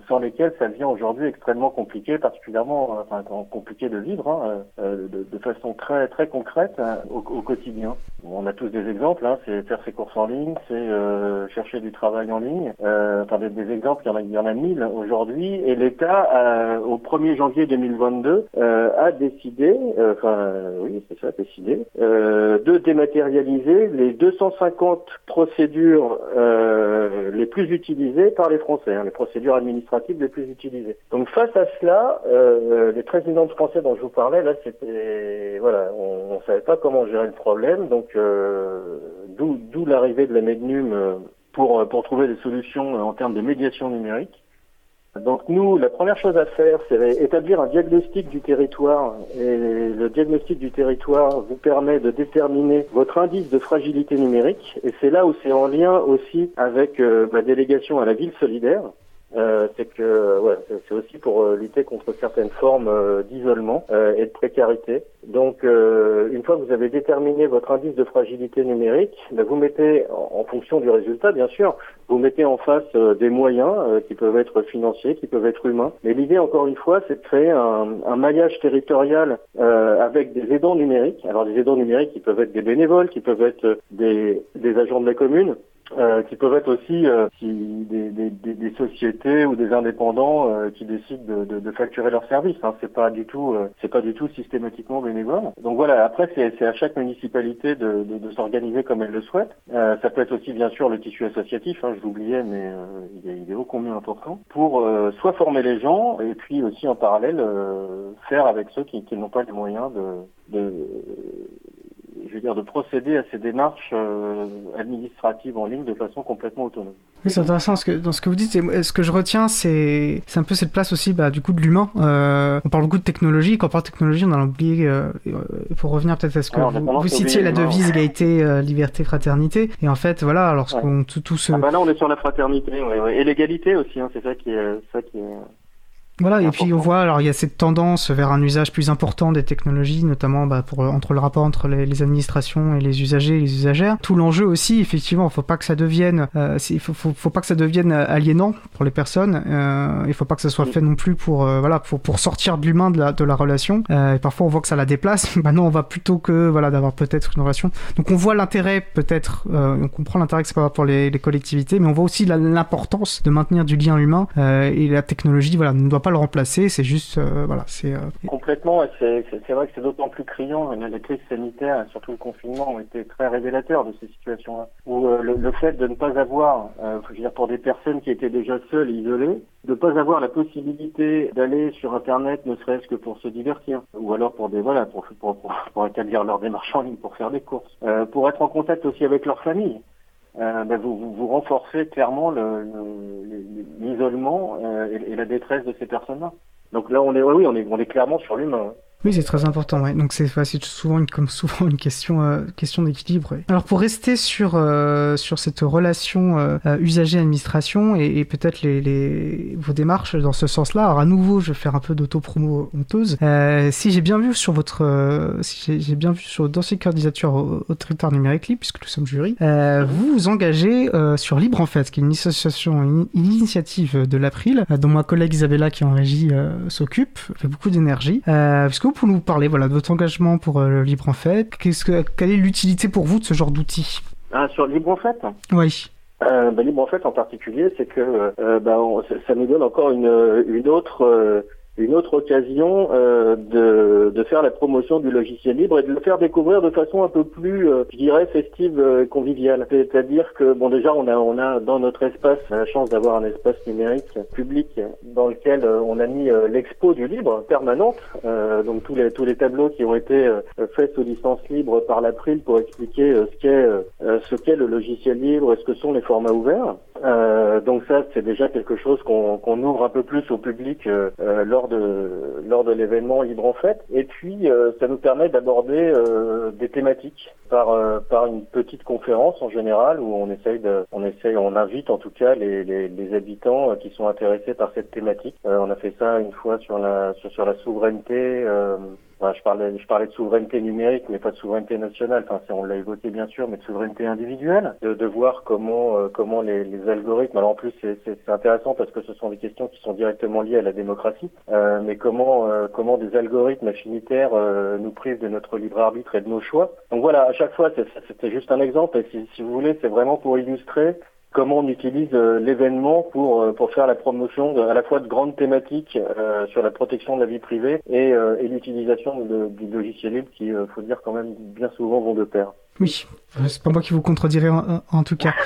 sans lesquelles ça devient aujourd'hui extrêmement compliqué, particulièrement enfin compliqué de vivre hein, euh, de, de, façon très très concrète hein, au, au, quotidien. On a tous des exemples, hein, c'est faire ses courses en ligne, c'est euh, chercher du travail en ligne. Euh, enfin des, des, exemples, il y en a, il y en a mille aujourd'hui. Et l'État, au 1er janvier 2022, a décidé, enfin oui c'est ça, décidé, de dématérialiser les 250 procédures euh, les plus utilisées par les Français, hein, les procédures administratives les plus utilisées. Donc face à cela, euh, les 13 millions de Français dont je vous parlais, là, c'était voilà, on, ne savait pas comment gérer le problème, donc euh, d'où l'arrivée de la MEDNUM euh, pour pour trouver des solutions en termes de médiation numérique. Donc nous, la première chose à faire, c'est établir un diagnostic du territoire. Et le diagnostic du territoire vous permet de déterminer votre indice de fragilité numérique. Et c'est là où c'est en lien aussi avec euh, ma délégation à la ville solidaire. Euh, c'est que ouais, c'est aussi pour euh, lutter contre certaines formes euh, d'isolement et de précarité. Donc, une fois que vous avez déterminé votre indice de fragilité numérique, ben, vous mettez, en, fonction du résultat, bien sûr, vous mettez en face des moyens qui peuvent être financiers, qui peuvent être humains. Mais l'idée, encore une fois, c'est de créer un, un maillage territorial avec des aidants numériques. Alors, des aidants numériques qui peuvent être des bénévoles, qui peuvent être des, des agents de la commune, euh, qui peuvent être aussi euh, des, des, des, sociétés ou des indépendants euh, qui décident de, de, de, facturer leurs services. Hein. C'est pas du tout, c'est pas du tout systématiquement bénévole. Donc voilà. Après, c'est à chaque municipalité de, de s'organiser comme elle le souhaite. ça peut être aussi bien sûr le tissu associatif. Hein, je l'oubliais, mais il est, il, est, ô combien important pour soit former les gens et puis aussi en parallèle faire avec ceux qui, qui n'ont pas les moyens de, de je veux dire, de procéder à ces démarches euh, administratives en ligne de façon complètement autonome. Oui, c'est intéressant parce que dans ce que vous dites, ce que je retiens, c'est un peu cette place aussi, bah, du coup, de l'humain. Euh, on parle beaucoup de technologie. Quand on parle de technologie, on a oublié. Euh, il faut revenir peut-être à ce que vous, citiez la devise égalité, liberté, fraternité. Et en fait, voilà, lorsqu'on tout, tout ce. Ah bah là, on est sur la fraternité, et l'égalité aussi. Hein, c'est ça qui est ça qui est voilà, et puis on voit, alors il y a cette tendance vers un usage plus important des technologies, notamment bah, pour, entre le rapport entre les, administrations et les usagers et les usagères. Tout l'enjeu aussi, effectivement, il faut pas que ça devienne, euh, il faut, faut, faut, pas que ça devienne aliénant pour les personnes. Euh, il faut pas que ça soit fait non plus pour, euh, voilà, pour, pour sortir de l'humain de la, de la relation. Euh, et parfois on voit que ça la déplace. Maintenant, on va plutôt que, voilà, d'avoir peut-être une relation. Donc on voit l'intérêt, peut-être, euh, on comprend l'intérêt que c'est pas pour les, les, collectivités, mais on voit aussi l'importance de maintenir du lien humain et la technologie, voilà, ne doit pas le remplacer, c'est juste, euh, voilà, c'est... Euh, Complètement, c'est vrai que c'est d'autant plus criant, la crise sanitaire surtout le confinement ont été très révélateurs de ces situations-là, où euh, le, fait de ne pas avoir, je veux dire, pour des personnes qui étaient déjà seules, isolées, de ne pas avoir la possibilité d'aller sur Internet, ne serait-ce que pour se divertir, ou alors pour des voilà, pour pour, pour, pour établir leur démarche en ligne, pour faire des courses, pour être en contact aussi avec leur famille. Euh, ben vous, vous, renforcez clairement l'isolement euh, et, et, la détresse de ces personnes-là. Donc là, on est, oui, on est, on est clairement sur l'humain. Oui, c'est très important. Ouais. Donc c'est souvent une, comme souvent une question euh, question d'équilibre. Alors pour rester sur euh, sur cette relation euh, usager administration et, et peut-être les, les, vos démarches dans ce sens-là. Alors à nouveau, je vais faire un peu d'auto-promo honteuse. si j'ai bien vu sur votre si j'ai bien vu sur le dossier candidature au, au traiteur numérique libre, puisque nous sommes jury, vous vous engagez sur Libre en fait, qui est une association, une, initiative de l'April, dont ma collègue Isabella qui est en régie s'occupe, fait beaucoup d'énergie. puisque pour nous parler voilà, de votre engagement pour euh, le Libre en Fait Qu'est-ce que, Quelle est l'utilité pour vous de ce genre d'outil ah, Sur Libre en Fait Oui. Euh, bah, Libre en Fait en particulier, c'est que euh, bah, ça nous donne encore une, une autre une autre occasion euh, de, de, faire la promotion du logiciel libre et de le faire découvrir de façon un peu plus, euh, je dirais, festive euh, et conviviale. C'est-à-dire que, bon, déjà, on a, on a dans notre espace la chance d'avoir un espace numérique public dans lequel on a mis l'expo du libre permanente, donc tous les tous les tableaux qui ont été faits sous licence libre par l'April pour expliquer ce qu'est ce qu'est le logiciel libre et ce que sont les formats ouverts. donc ça, c'est déjà quelque chose qu'on qu'on ouvre un peu plus au public lors lors de l'événement Libre en Fête. Et puis, euh, ça nous permet d'aborder euh, des thématiques par euh, par une petite conférence en général où on essaye de on essaye on invite en tout cas les les, les habitants qui sont intéressés par cette thématique. on a fait ça une fois sur la sur, sur la souveraineté je parlais, je parlais de souveraineté numérique, mais pas de souveraineté nationale. Enfin, on l'a évoqué bien sûr, mais de souveraineté individuelle, de, de voir comment, euh, comment les, les, algorithmes. Alors en plus, c'est intéressant parce que ce sont des questions qui sont directement liées à la démocratie. Euh, mais comment, euh, comment des algorithmes affinitaires euh, nous privent de notre libre arbitre et de nos choix. Donc voilà, à chaque fois, c'était juste un exemple. Et si, si vous voulez, c'est vraiment pour illustrer comment on utilise euh, l'événement pour euh, pour faire la promotion à la fois de grandes thématiques euh, sur la protection de la vie privée et, et l'utilisation du logiciel libre qui, faut dire quand même bien souvent vont de pair. Oui, c'est pas moi qui vous contredirai en, tout cas.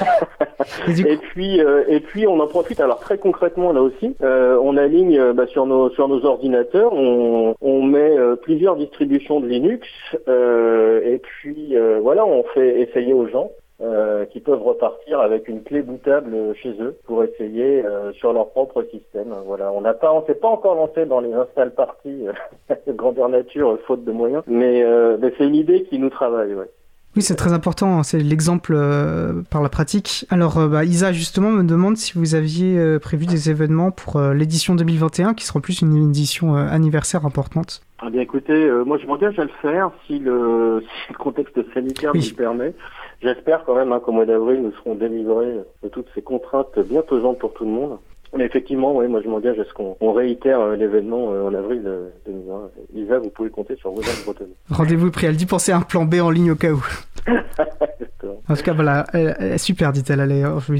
Et, puis et puis on en profite alors très concrètement là aussi, on aligne bah, sur nos sur nos ordinateurs, on, on met plusieurs distributions de Linux et puis voilà on fait essayer aux gens euh, qui peuvent repartir avec une clé bootable chez eux pour essayer euh, sur leur propre système. Voilà, on n'a pas, on s'est pas encore lancé dans les install parties euh, grandeur nature faute de moyens, mais, mais c'est une idée qui nous travaille. Ouais. Oui, c'est très important, c'est l'exemple par la pratique. Alors, bah, Isa, justement, me demande si vous aviez prévu des événements pour l'édition 2021, qui sera plus une édition anniversaire importante. Ah bien, écoutez, moi je m'engage à le faire si le, si le contexte sanitaire me le permet. J'espère quand même hein, qu'au mois d'avril, nous serons délivrés de toutes ces contraintes bien pesantes pour tout le monde. Mais effectivement, oui, moi je m'engage à ce qu'on réitère euh, l'événement euh, en avril 2020. Lisa, vous pouvez compter sur vos Bretonne. Rendez-vous pris, elle dit penser à un plan B en ligne au cas où. En tout cas, voilà, super, dit-elle.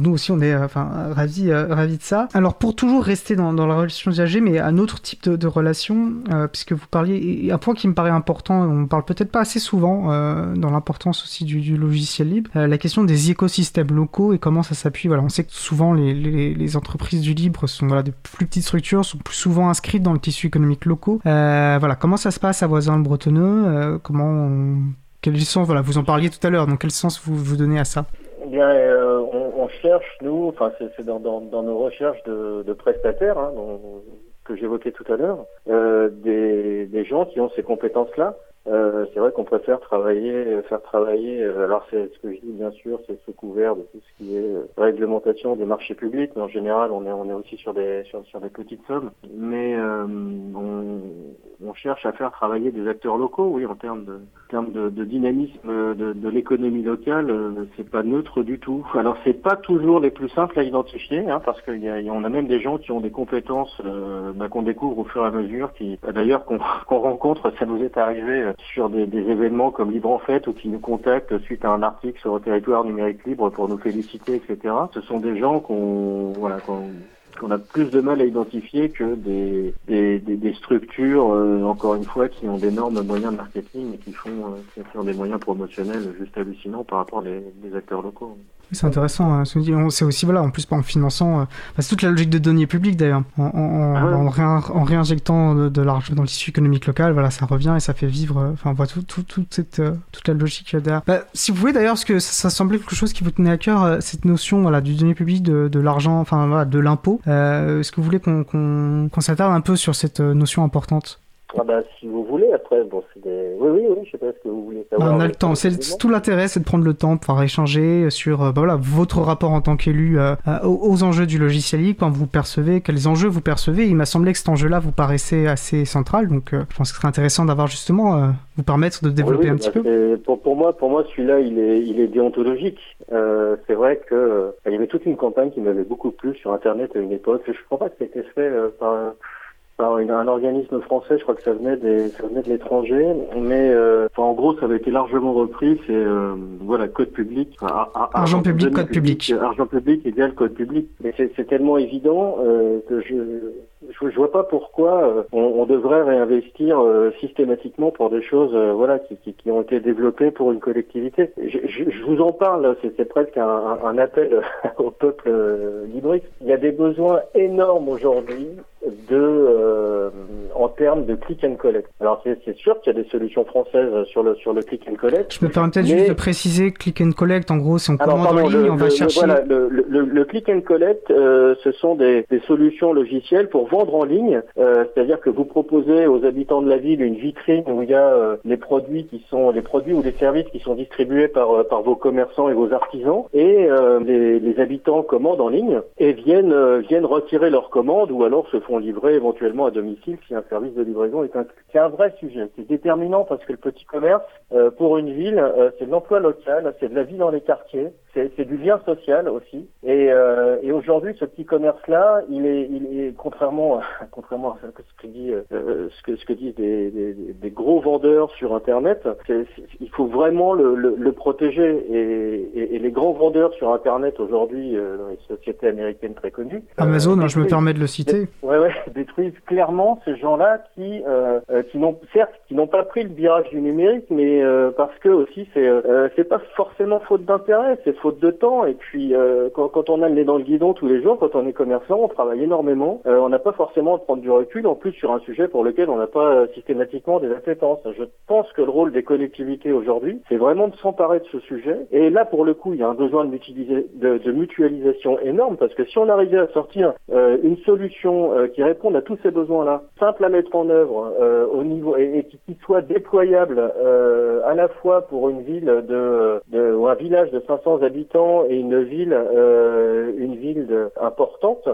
nous aussi, on est enfin ravis, ravis de ça. Alors, pour toujours rester dans, la relation usagée, mais un autre type de, relation, puisque vous parliez, un point qui me paraît important, on parle peut-être pas assez souvent dans l'importance aussi du, logiciel libre, la question des écosystèmes locaux et comment ça s'appuie. Voilà, on sait que souvent les, entreprises du libre sont voilà, de plus petites structures, sont plus souvent inscrites dans le tissu économique locaux. voilà, comment ça se passe à Voisin le Bretonneux Comment quel sens, voilà, vous en parliez tout à l'heure, donc quel sens vous vous donnez à ça? Eh Bien, euh, on, on, cherche, nous, enfin, c'est dans, dans, dans, nos recherches de, de prestataires, hein, que j'évoquais tout à l'heure, euh, des, des gens qui ont ces compétences-là. Euh, c'est vrai qu'on préfère travailler, faire travailler. Euh, alors c'est ce que je dis bien sûr, c'est sous couvert de tout ce qui est euh, réglementation des marchés publics, mais en général on est on est aussi sur des sur, sur des petites sommes. Mais euh, on, on, cherche à faire travailler des acteurs locaux, oui, en termes de en termes de, de dynamisme de, de l'économie locale, c'est pas neutre du tout. Alors c'est pas toujours les plus simples à identifier, hein, parce qu'il y, a, on a même des gens qui ont des compétences bah, qu'on découvre au fur et à mesure, qui d'ailleurs qu'on rencontre, ça nous est arrivé sur des, des, événements comme Libre en Fête ou qui nous contactent suite à un article sur le territoire numérique libre pour nous féliciter, etc. Ce sont des gens qu'on voilà, qu'on a plus de mal à identifier que des, des, des, structures, euh, encore une fois, qui ont d'énormes moyens de marketing et qui font euh, qui des moyens promotionnels juste hallucinants par rapport aux acteurs locaux. C'est intéressant. Hein, c'est aussi voilà, en plus en finançant, euh, c'est toute la logique de données publiques d'ailleurs, en, en, ah en, réinjectant de, l'argent dans le tissu économique local, voilà, ça revient et ça fait vivre. Euh, enfin, on voit tout, tout, toute cette euh, toute la logique derrière. Bah, si vous voulez d'ailleurs, parce que ça, semblait quelque chose qui vous tenait à cœur, cette notion voilà du données publiques, de, de l'argent, enfin voilà, de l'impôt. Est-ce que vous voulez qu'on qu'on s'attarde un peu sur cette notion importante? Ah bah, si vous voulez, après, bon, c'est des... Oui, oui, oui, je sais pas ce que vous voulez savoir. on a le temps. C'est tout l'intérêt, c'est de prendre le temps pour échanger sur euh, bah, voilà, votre rapport en tant qu'élu euh, euh, aux, enjeux du logiciel libre, quand vous percevez, quels enjeux vous percevez. Il m'a semblé que cet enjeu-là vous paraissait assez central, donc je pense que ce serait intéressant d'avoir justement vous permettre de développer un petit bah, peu. Pour, pour, moi, pour moi, celui-là, il est, il est déontologique. c'est vrai que il y avait toute une campagne qui m'avait beaucoup plu sur Internet à une époque. Je crois pas que c'était fait par par un organisme français, je crois que ça venait des, ça venait de l'étranger, mais euh, en gros ça avait été largement repris. C'est euh, voilà code public, argent, public, code public. argent public égale code public. Mais c'est tellement évident euh, que je je, je vois pas pourquoi euh, on, on, devrait réinvestir euh, systématiquement pour des choses euh, voilà qui, qui, qui, ont été développées pour une collectivité. Je, je, je vous en parle, c'est presque un, un, appel au peuple libriste. Il y a des besoins énormes aujourd'hui de en termes de click and collect. Alors c'est sûr qu'il y a des solutions françaises sur le sur le click and collect. Je me permets peut-être juste de préciser click and collect. En gros, c'est on commande en ligne, on va chercher. Voilà, le, le, le, click and collect, ce sont des, des solutions logicielles pour vendre en ligne, euh, c'est-à-dire que vous proposez aux habitants de la ville une vitrine où il y a euh, les produits qui sont les produits ou les services qui sont distribués par euh, par vos commerçants et vos artisans et les, les, habitants commandent en ligne et viennent viennent retirer leurs commandes ou alors se font livrer éventuellement à domicile si un service de livraison est inclus. C'est un vrai sujet, c'est déterminant parce que le petit commerce pour une ville, c'est de l'emploi local, c'est de la vie dans les quartiers, c'est du lien social aussi. Et, et aujourd'hui, ce petit commerce-là, il est, il est contrairement contrairement à ce que, dit, euh, ce que, ce que disent des, des, des, gros vendeurs sur Internet, il faut vraiment le, le, le protéger. Et, et, les grands vendeurs sur Internet aujourd'hui, euh, dans les sociétés américaines très connues, Amazon, hein, je me permets de le citer, ouais, ouais, détruisent clairement ces gens-là qui, euh, euh, qui n'ont certes, qui n'ont pas pris le virage du numérique, mais parce que aussi c'est, c'est pas forcément faute d'intérêt, c'est faute de temps. Et puis quand, quand on a le nez dans le guidon tous les jours, quand on est commerçant, on travaille énormément, on n'a pas forcément de prendre du recul, en plus sur un sujet pour lequel on n'a pas euh, systématiquement des appétences. Je pense que le rôle des collectivités aujourd'hui, c'est vraiment de s'emparer de ce sujet. Et là, pour le coup, il y a un besoin de, mutualisation énorme, parce que si on arrivait à sortir euh, une solution euh, qui réponde à tous ces besoins-là, simple à mettre en œuvre au niveau et, qui, soit déployable à la fois pour une ville de, de, ou un village de 500 habitants et une ville une ville de, importante,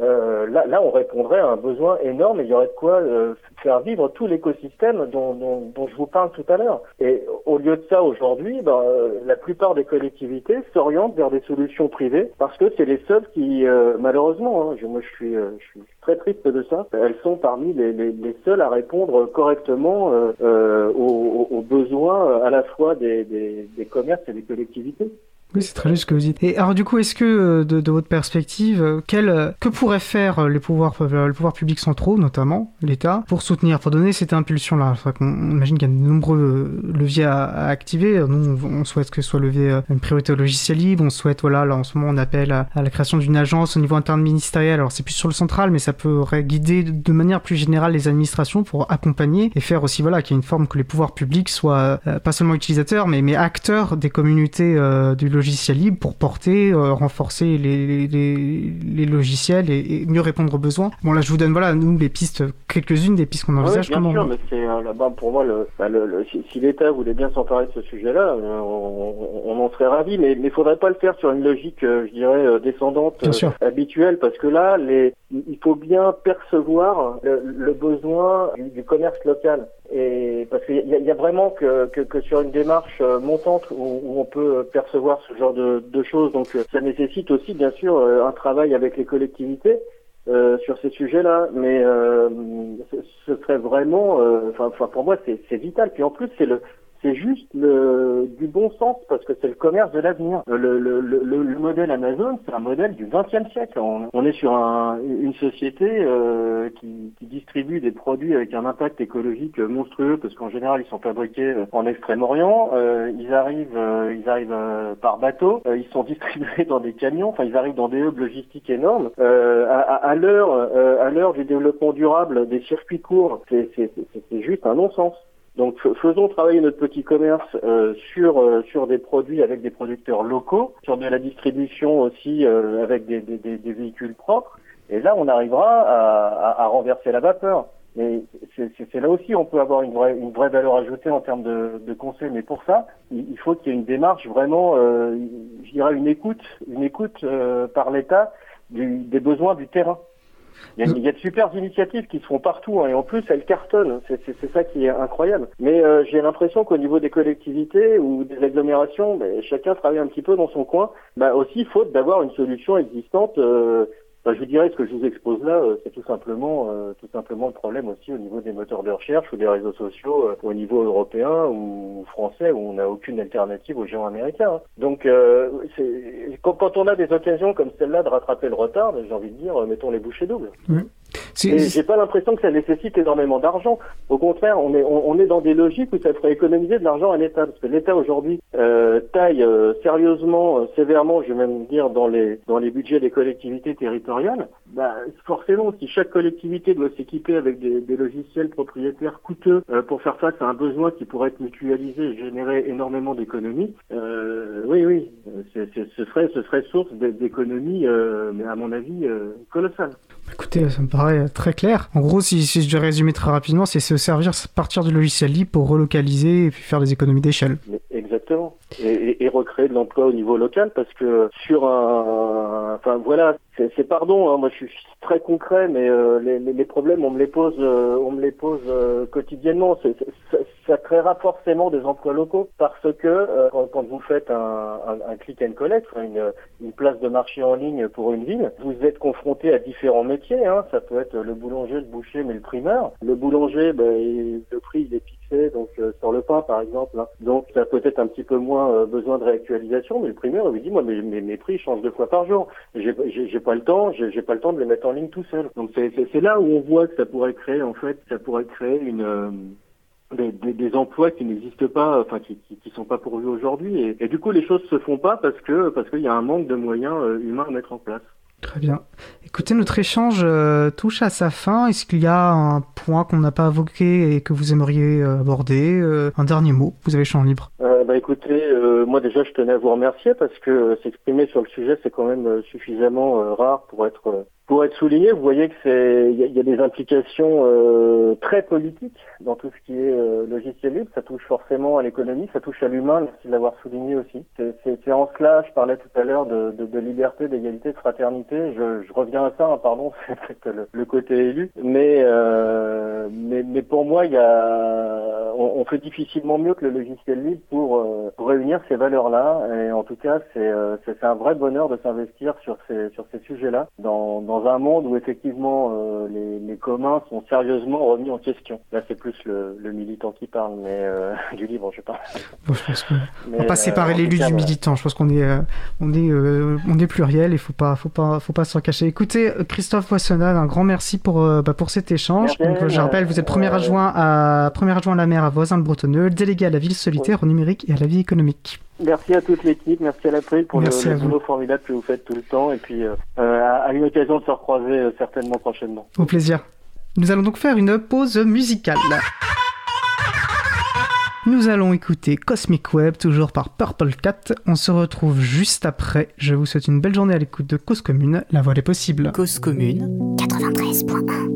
euh, là, là, on répondrait à un besoin énorme et il y aurait de quoi euh, faire vivre tout l'écosystème dont, dont, dont, je vous parle tout à l'heure. Et au lieu de ça, aujourd'hui, ben, euh, la plupart des collectivités s'orientent vers des solutions privées parce que c'est les seules qui, malheureusement, hein, je, moi je suis, je suis très triste de ça, elles sont parmi les, les, les seules à répondre correctement aux, aux, besoins à la fois des, des, des commerces et des collectivités. Oui, c'est très juste ce que vous dites. Et alors, du coup, est-ce que, euh, de, de, votre perspective, euh, quel, euh, que pourraient faire les pouvoirs, les pouvoirs publics centraux, notamment l'État, pour soutenir, pour donner cette impulsion-là On imagine qu'il y a de nombreux leviers à, à, activer. Nous, on souhaite que soit levé une priorité au logiciel libre. On souhaite, voilà, là, en ce moment, on appelle à, la création d'une agence au niveau interne ministériel. Alors, c'est plus sur le central, mais ça pourrait guider de manière plus générale les administrations pour accompagner et faire aussi, voilà, qu'il y ait une forme que les pouvoirs publics soient pas seulement utilisateurs, mais, mais acteurs des communautés du logiciel logiciels libres pour porter, euh, renforcer les, les, les logiciels et, mieux répondre aux besoins. Bon là je vous donne voilà nous les pistes, quelques-unes des pistes qu'on envisage. Oui, bien sûr, mais c'est euh, là-bas pour moi le, bah, le, si, l'État voulait bien s'emparer de ce sujet-là, euh, on, on, en serait ravi, mais il faudrait pas le faire sur une logique, je dirais, descendante habituelle, parce que là les il faut bien percevoir le, besoin du, commerce local. Et parce qu'il y, y, a vraiment que, que, que, sur une démarche montante où, où, on peut percevoir ce genre de, choses, donc ça nécessite aussi bien sûr un travail avec les collectivités euh, sur ces sujets-là. Mais euh, ce, serait vraiment, euh, enfin pour moi c'est vital. Puis en plus c'est le c'est juste le, du bon sens parce que c'est le commerce de l'avenir. Le, le, le, le, modèle Amazon, c'est un modèle du XXe siècle. On, est sur un, une société euh, qui, qui, distribue des produits avec un impact écologique monstrueux parce qu'en général ils sont fabriqués en Extrême-Orient. Euh, ils arrivent, euh, ils arrivent euh, par bateau. Euh, ils sont distribués dans des camions. Enfin, ils arrivent dans des hubs logistiques énormes. à, à l'heure, à l'heure du développement durable des circuits courts, c'est juste un non-sens. Donc faisons travailler notre petit commerce euh, sur euh, sur des produits avec des producteurs locaux, sur de la distribution aussi euh, avec des, des, des, véhicules propres. Et là, on arrivera à, à, renverser la vapeur. Mais c'est là aussi on peut avoir une vraie, une vraie valeur ajoutée en termes de, de conseils. Mais pour ça, il, faut qu'il y ait une démarche vraiment, je dirais une écoute, une écoute par l'État des besoins du terrain. Il y, a, de super initiatives qui se font partout hein, et en plus elles cartonnent. C'est ça qui est incroyable. Mais euh, j'ai l'impression qu'au niveau des collectivités ou des agglomérations, ben, chacun travaille un petit peu dans son coin. Bah aussi faute d'avoir une solution existante euh, je vous dirais, ce que je vous expose là, euh, c'est tout simplement, euh, tout simplement le problème aussi au niveau des moteurs de recherche ou des réseaux sociaux euh, au niveau européen ou français où on n'a aucune alternative aux géants américains. Hein. Donc, quand, on a des occasions comme celle-là de rattraper le retard, ben, j'ai envie de dire, mettons les bouchées doubles. J'ai pas l'impression que ça nécessite énormément d'argent. Au contraire, on est, on, est dans des logiques où ça ferait économiser de l'argent à l'État. Parce que l'État aujourd'hui euh, taille euh, sérieusement, euh, sévèrement, je vais même dire, dans les, dans les budgets des collectivités territoriales. Bah, forcément, si chaque collectivité doit s'équiper avec des, logiciels propriétaires coûteux pour faire face à un besoin qui pourrait être mutualisé et générer énormément d'économies, oui, oui, ce, serait, ce serait source d'économies, mais à mon avis, colossales. Écoutez, ça me paraît très clair. En gros, si, je dois résumer très rapidement, c'est se servir, partir du logiciel libre pour relocaliser et puis faire des économies d'échelle. Et, recréer de l'emploi au niveau local parce que sur un, enfin voilà, c'est pardon, hein, moi je suis très concret, mais euh, les, problèmes on me les pose, euh, on me les pose euh, quotidiennement. ça, créera forcément des emplois locaux parce que quand, vous faites un, click and collect, une, place de marché en ligne pour une ville, vous êtes confronté à différents métiers. Hein. Ça peut être le boulanger, le boucher, mais le primeur. Le boulanger, ben, le prix il donc euh, sur le pain par exemple. Hein. Donc ça a peut-être un petit peu moins euh, besoin de réactualisation, mais le primeur lui dit moi mes, mes, prix changent deux fois par jour. J'ai pas le temps, j'ai pas le temps de les mettre en ligne tout seul. Donc c'est là où on voit que ça pourrait créer en fait, ça pourrait créer une euh, des, des, emplois qui n'existent pas, enfin qui, qui, sont pas pourvus aujourd'hui, et, et, du coup les choses se font pas parce que parce qu'il y a un manque de moyens humains à mettre en place. Très bien. Écoutez, notre échange euh, touche à sa fin. Est-ce qu'il y a un point qu'on n'a pas évoqué et que vous aimeriez euh, aborder euh, Un dernier mot, vous avez champ libre? bah écoutez, moi déjà je tenais à vous remercier parce que s'exprimer sur le sujet c'est quand même suffisamment rare pour être pour être souligné, vous voyez que c'est il y, a des implications euh, très politiques dans tout ce qui est euh, logiciel libre. Ça touche forcément à l'économie, ça touche à l'humain. Merci de l'avoir souligné aussi. C'est en cela, je parlais tout à l'heure de, de, de, liberté, d'égalité, de fraternité. Je, je, reviens à ça, hein, pardon, c'est le, le, côté élu. Mais, euh, mais mais pour moi, il y a on, on, fait difficilement mieux que le logiciel libre pour, euh, pour réunir ces valeurs-là. Et en tout cas, c'est c'est un vrai bonheur de s'investir sur ces sur ces sujets-là dans dans un monde où effectivement euh, les, les, communs sont sérieusement remis en question. Là, c'est plus le, le, militant qui parle, mais euh, du livre, je sais pas. Bon, je pense que... on va pas séparer l'élu du militant. Je pense qu'on est, on est, on est pluriel. Il faut pas, faut pas, faut pas s'en cacher. Écoutez, Christophe Poissonnade, un grand merci pour, bah, pour cet échange. Donc, je rappelle, vous êtes premier adjoint à premier adjoint à la maire à Voisin-le-Bretonneux, délégué à la ville solitaire au numérique et à la vie économique. Merci à toute l'équipe, merci à l'April pour le, le boulot formidable que vous faites tout le temps et puis euh, à une occasion de se recroiser euh, certainement prochainement. Au plaisir. Nous allons donc faire une pause musicale. Nous allons écouter Cosmic Web, toujours par Purple Cat. On se retrouve juste après. Je vous souhaite une belle journée à l'écoute de Cause Commune. La voix est possible. Cause Commune 93.1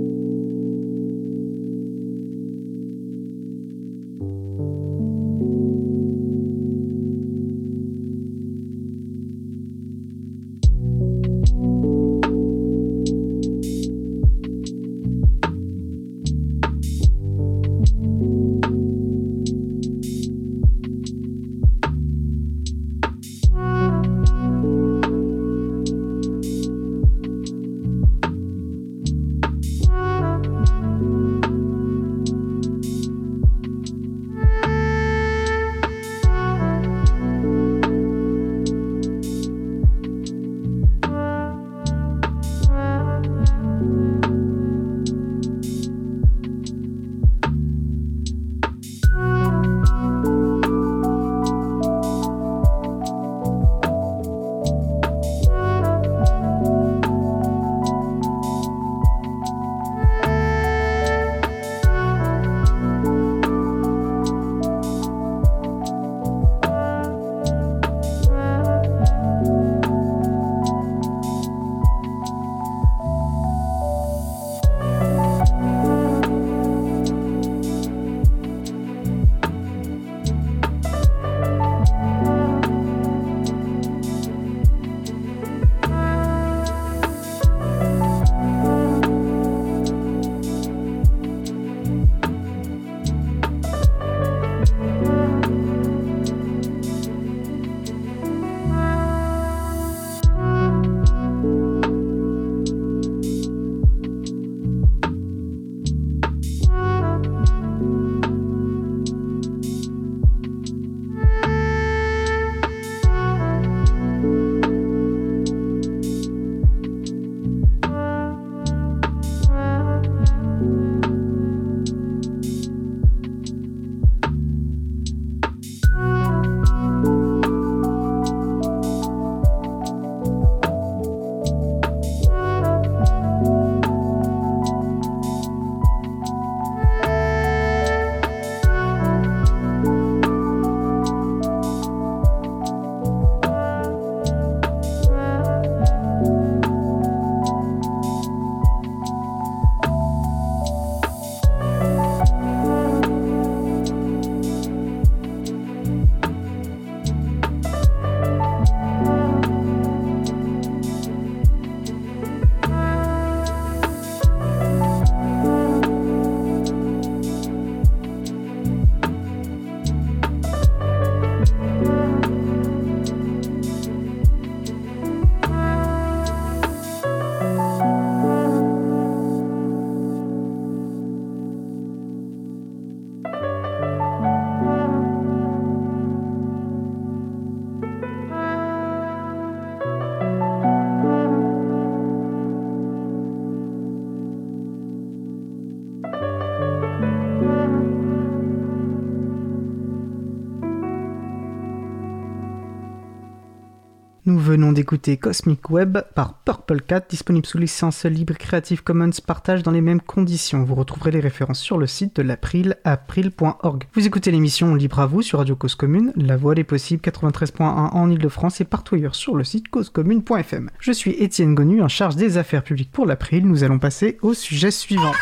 venons d'écouter Cosmic Web par Purple Cat, disponible sous licence libre Creative Commons partage dans les mêmes conditions. Vous retrouverez les références sur le site de l'April, april.org. Vous écoutez l'émission Libre à vous sur Radio Cause Commune, la voix des possibles 93.1 en Ile-de-France et partout ailleurs sur le site causecommune.fm. Je suis Étienne Gonu, en charge des affaires publiques pour l'April. Nous allons passer au sujet suivant.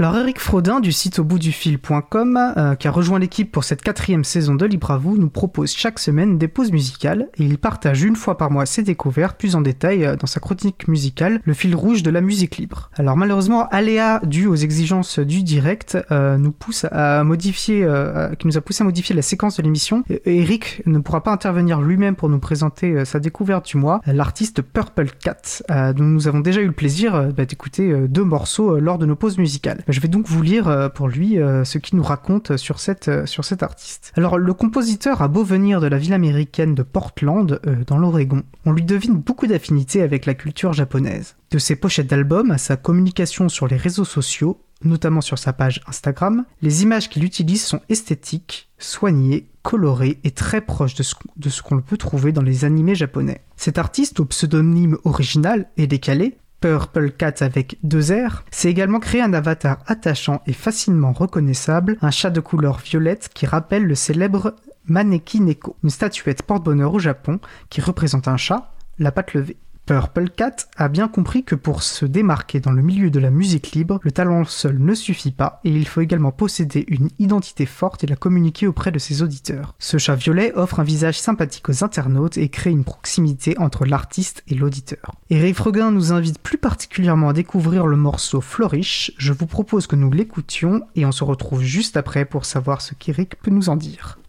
Alors Eric Frodin du site au bout du fil.com, euh, qui a rejoint l'équipe pour cette quatrième saison de Libre à vous, nous propose chaque semaine des pauses musicales et il partage une fois par mois ses découvertes plus en détail euh, dans sa chronique musicale, le fil rouge de la musique libre. Alors malheureusement, aléa dû aux exigences du direct euh, nous pousse à modifier, qui nous a poussé à modifier la séquence de l'émission. Eric ne pourra pas intervenir lui-même pour nous présenter sa découverte du mois, l'artiste Purple Cat, dont nous avons déjà eu le plaisir bah, d'écouter deux morceaux lors de nos pauses musicales. Je vais donc vous lire euh, pour lui euh, ce qu'il nous raconte euh, sur cet artiste. Alors, le compositeur a beau venir de la ville américaine de Portland, dans l'Oregon. On lui devine beaucoup d'affinités avec la culture japonaise. De ses pochettes d'albums à sa communication sur les réseaux sociaux, notamment sur sa page Instagram, les images qu'il utilise sont esthétiques, soignées, colorées et très proches de ce, qu'on peut trouver dans les animés japonais. Cet artiste, au pseudonyme original et décalé, Purple Cat avec deux R, c'est également créé un avatar attachant et facilement reconnaissable, un chat de couleur violette qui rappelle le célèbre Maneki Neko, une statuette porte-bonheur au Japon qui représente un chat, la patte levée. Purple a bien compris que pour se démarquer dans le milieu de la musique libre, le talent seul ne suffit pas et il faut également posséder une identité forte et la communiquer auprès de ses auditeurs. Ce chat violet offre un visage sympathique aux internautes et crée une proximité entre l'artiste et l'auditeur. Eric Froguin nous invite plus particulièrement à découvrir le morceau Flourish. Je vous propose que nous l'écoutions et on se retrouve juste après pour savoir ce qu'Eric peut nous en dire.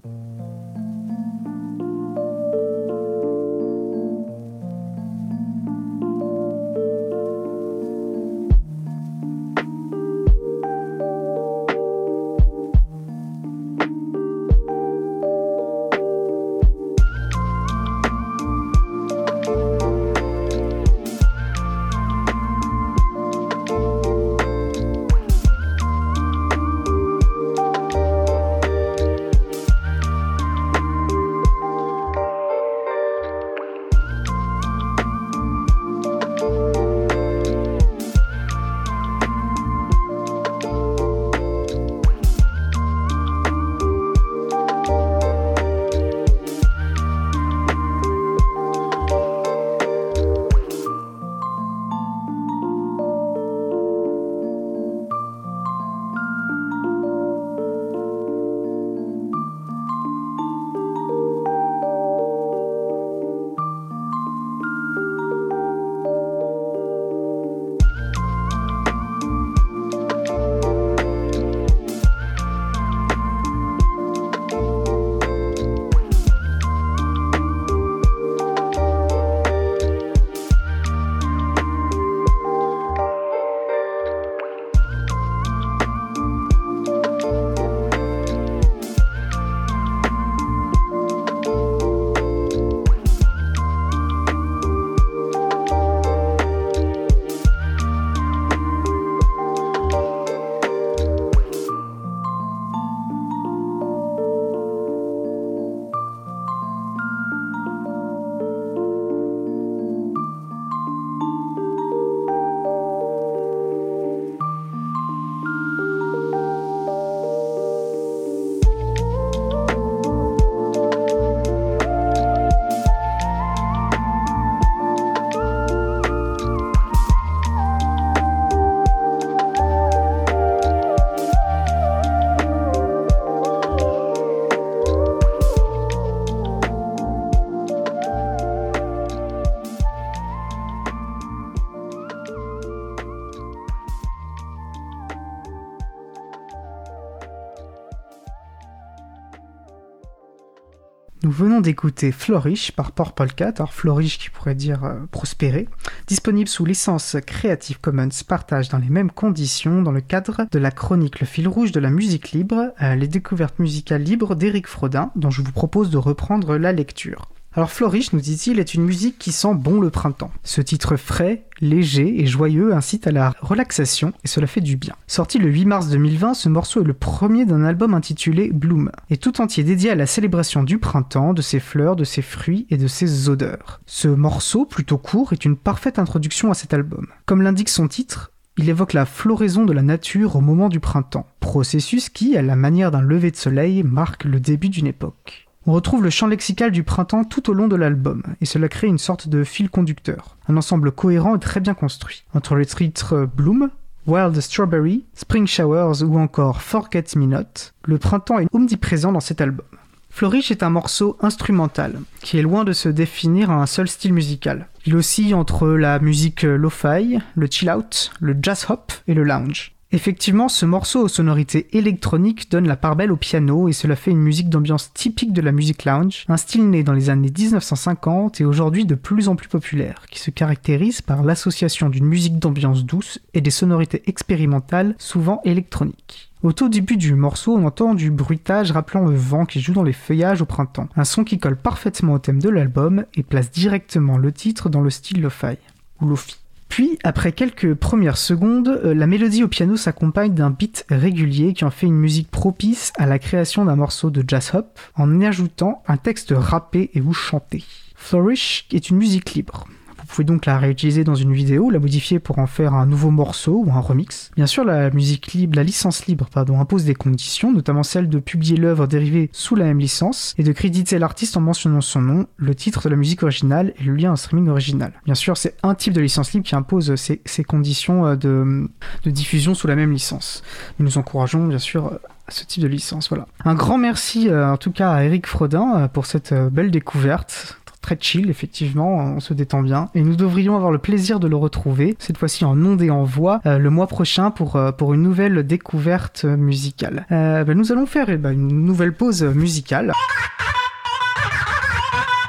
Venons d'écouter Flourish par Purple Cat, alors Flourish qui pourrait dire euh, prospérer, disponible sous licence Creative Commons partage dans les mêmes conditions dans le cadre de la chronique Le fil rouge de la musique libre, euh, les découvertes musicales libres d'Éric Frodin, dont je vous propose de reprendre la lecture. Alors Flourish, nous dit-il, est une musique qui sent bon le printemps. Ce titre frais, léger et joyeux incite à la relaxation et cela fait du bien. Sorti le 8 mars 2020, ce morceau est le premier d'un album intitulé Bloom, et tout entier dédié à la célébration du printemps, de ses fleurs, de ses fruits et de ses odeurs. Ce morceau, plutôt court, est une parfaite introduction à cet album. Comme l'indique son titre, il évoque la floraison de la nature au moment du printemps, processus qui, à la manière d'un lever de soleil, marque le début d'une époque. On retrouve le champ lexical du printemps tout au long de l'album, et cela crée une sorte de fil conducteur, un ensemble cohérent et très bien construit. Entre les titres Bloom, Wild Strawberry, Spring Showers ou encore Forget Me Not, le printemps est omniprésent dans cet album. Flourish est un morceau instrumental, qui est loin de se définir à un seul style musical. Il oscille entre la musique lo-fi, le chill-out, le jazz-hop et le lounge. Effectivement, ce morceau aux sonorités électroniques donne la part belle au piano et cela fait une musique d'ambiance typique de la musique lounge, un style né dans les années 1950 et aujourd'hui de plus en plus populaire, qui se caractérise par l'association d'une musique d'ambiance douce et des sonorités expérimentales souvent électroniques. Au tout début du morceau, on entend du bruitage rappelant le vent qui joue dans les feuillages au printemps, un son qui colle parfaitement au thème de l'album et place directement le titre dans le style lo-fi, ou lofi. Puis, après quelques premières secondes, euh, la mélodie au piano s'accompagne d'un beat régulier qui en fait une musique propice à la création d'un morceau de jazz hop en y ajoutant un texte rappé et ou chanté. Flourish est une musique libre. Vous pouvez donc la réutiliser dans une vidéo, la modifier pour en faire un nouveau morceau ou un remix. Bien sûr, la musique libre, la licence libre, pardon, impose des conditions, notamment celle de publier l'œuvre dérivée sous la même licence et de créditer l'artiste en mentionnant son nom, le titre de la musique originale et le lien au streaming original. Bien sûr, c'est un type de licence libre qui impose ces, conditions euh, de, diffusion sous la même licence. nous encourageons bien sûr ce type de licence. Voilà. Un grand merci euh, en tout cas à Eric Frodin euh, pour cette belle découverte très chill, effectivement, on se détend bien. Et nous devrions avoir le plaisir de le retrouver, cette fois-ci en ondes et en voix, euh, le mois prochain pour, euh, pour une nouvelle découverte musicale. Euh, ben, nous allons faire eh ben, une nouvelle pause musicale.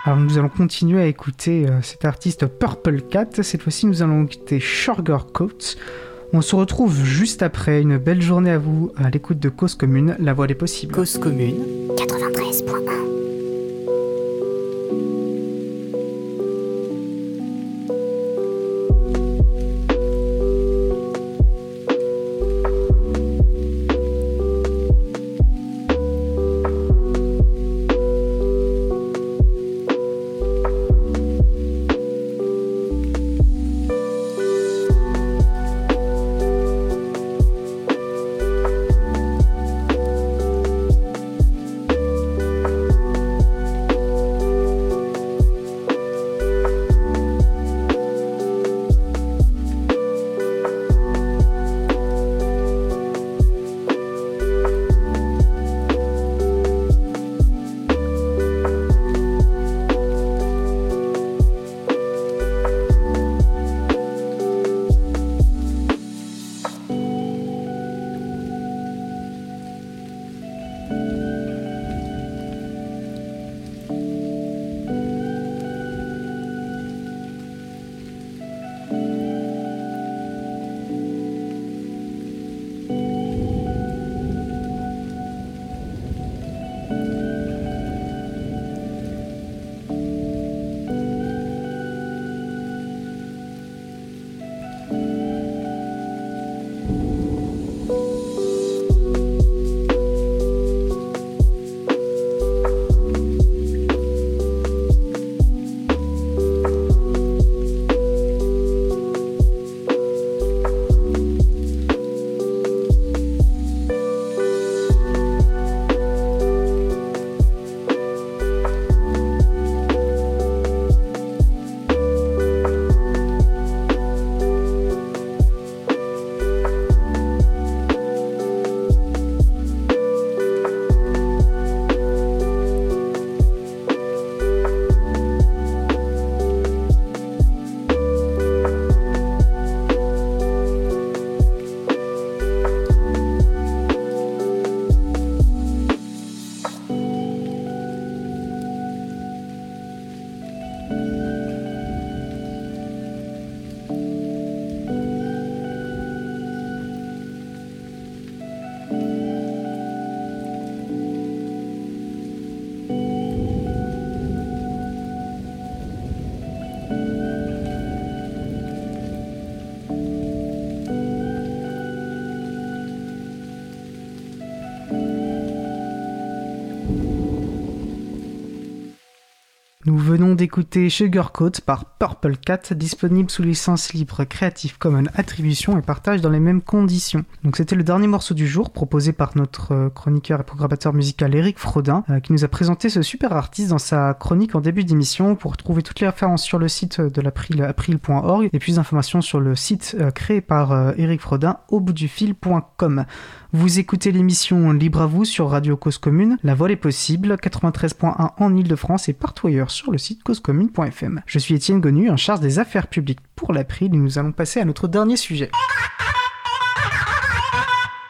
Alors nous allons continuer à écouter cet artiste Purple Cat. Cette fois-ci, nous allons écouter Sugar Coat. On se retrouve juste après. Une belle journée à vous à l'écoute de Cause Commune, la voix des possibles. Cause Commune 93.1 Nous venons d'écouter Sugarcoat par Purple Cat, disponible sous licence libre Creative Commons Attribution et partage dans les mêmes conditions. Donc c'était le dernier morceau du jour proposé par notre euh, chroniqueur et programmateur musical Eric Frodin euh, qui nous a présenté ce super artiste dans sa chronique en début d'émission. Pour trouver toutes les références sur le site de l'April, april.org et plus d'informations sur le site euh, créé par Eric Frodin au bout du fil.com. Vous écoutez l'émission Libre à vous sur Radio Cause Commune. La voile est possible, 93.1 en Ile-de-France et partout ailleurs le site causecommune.fm. Je suis Étienne Gonu, en charge des affaires publiques pour l'April et nous allons passer à notre dernier sujet.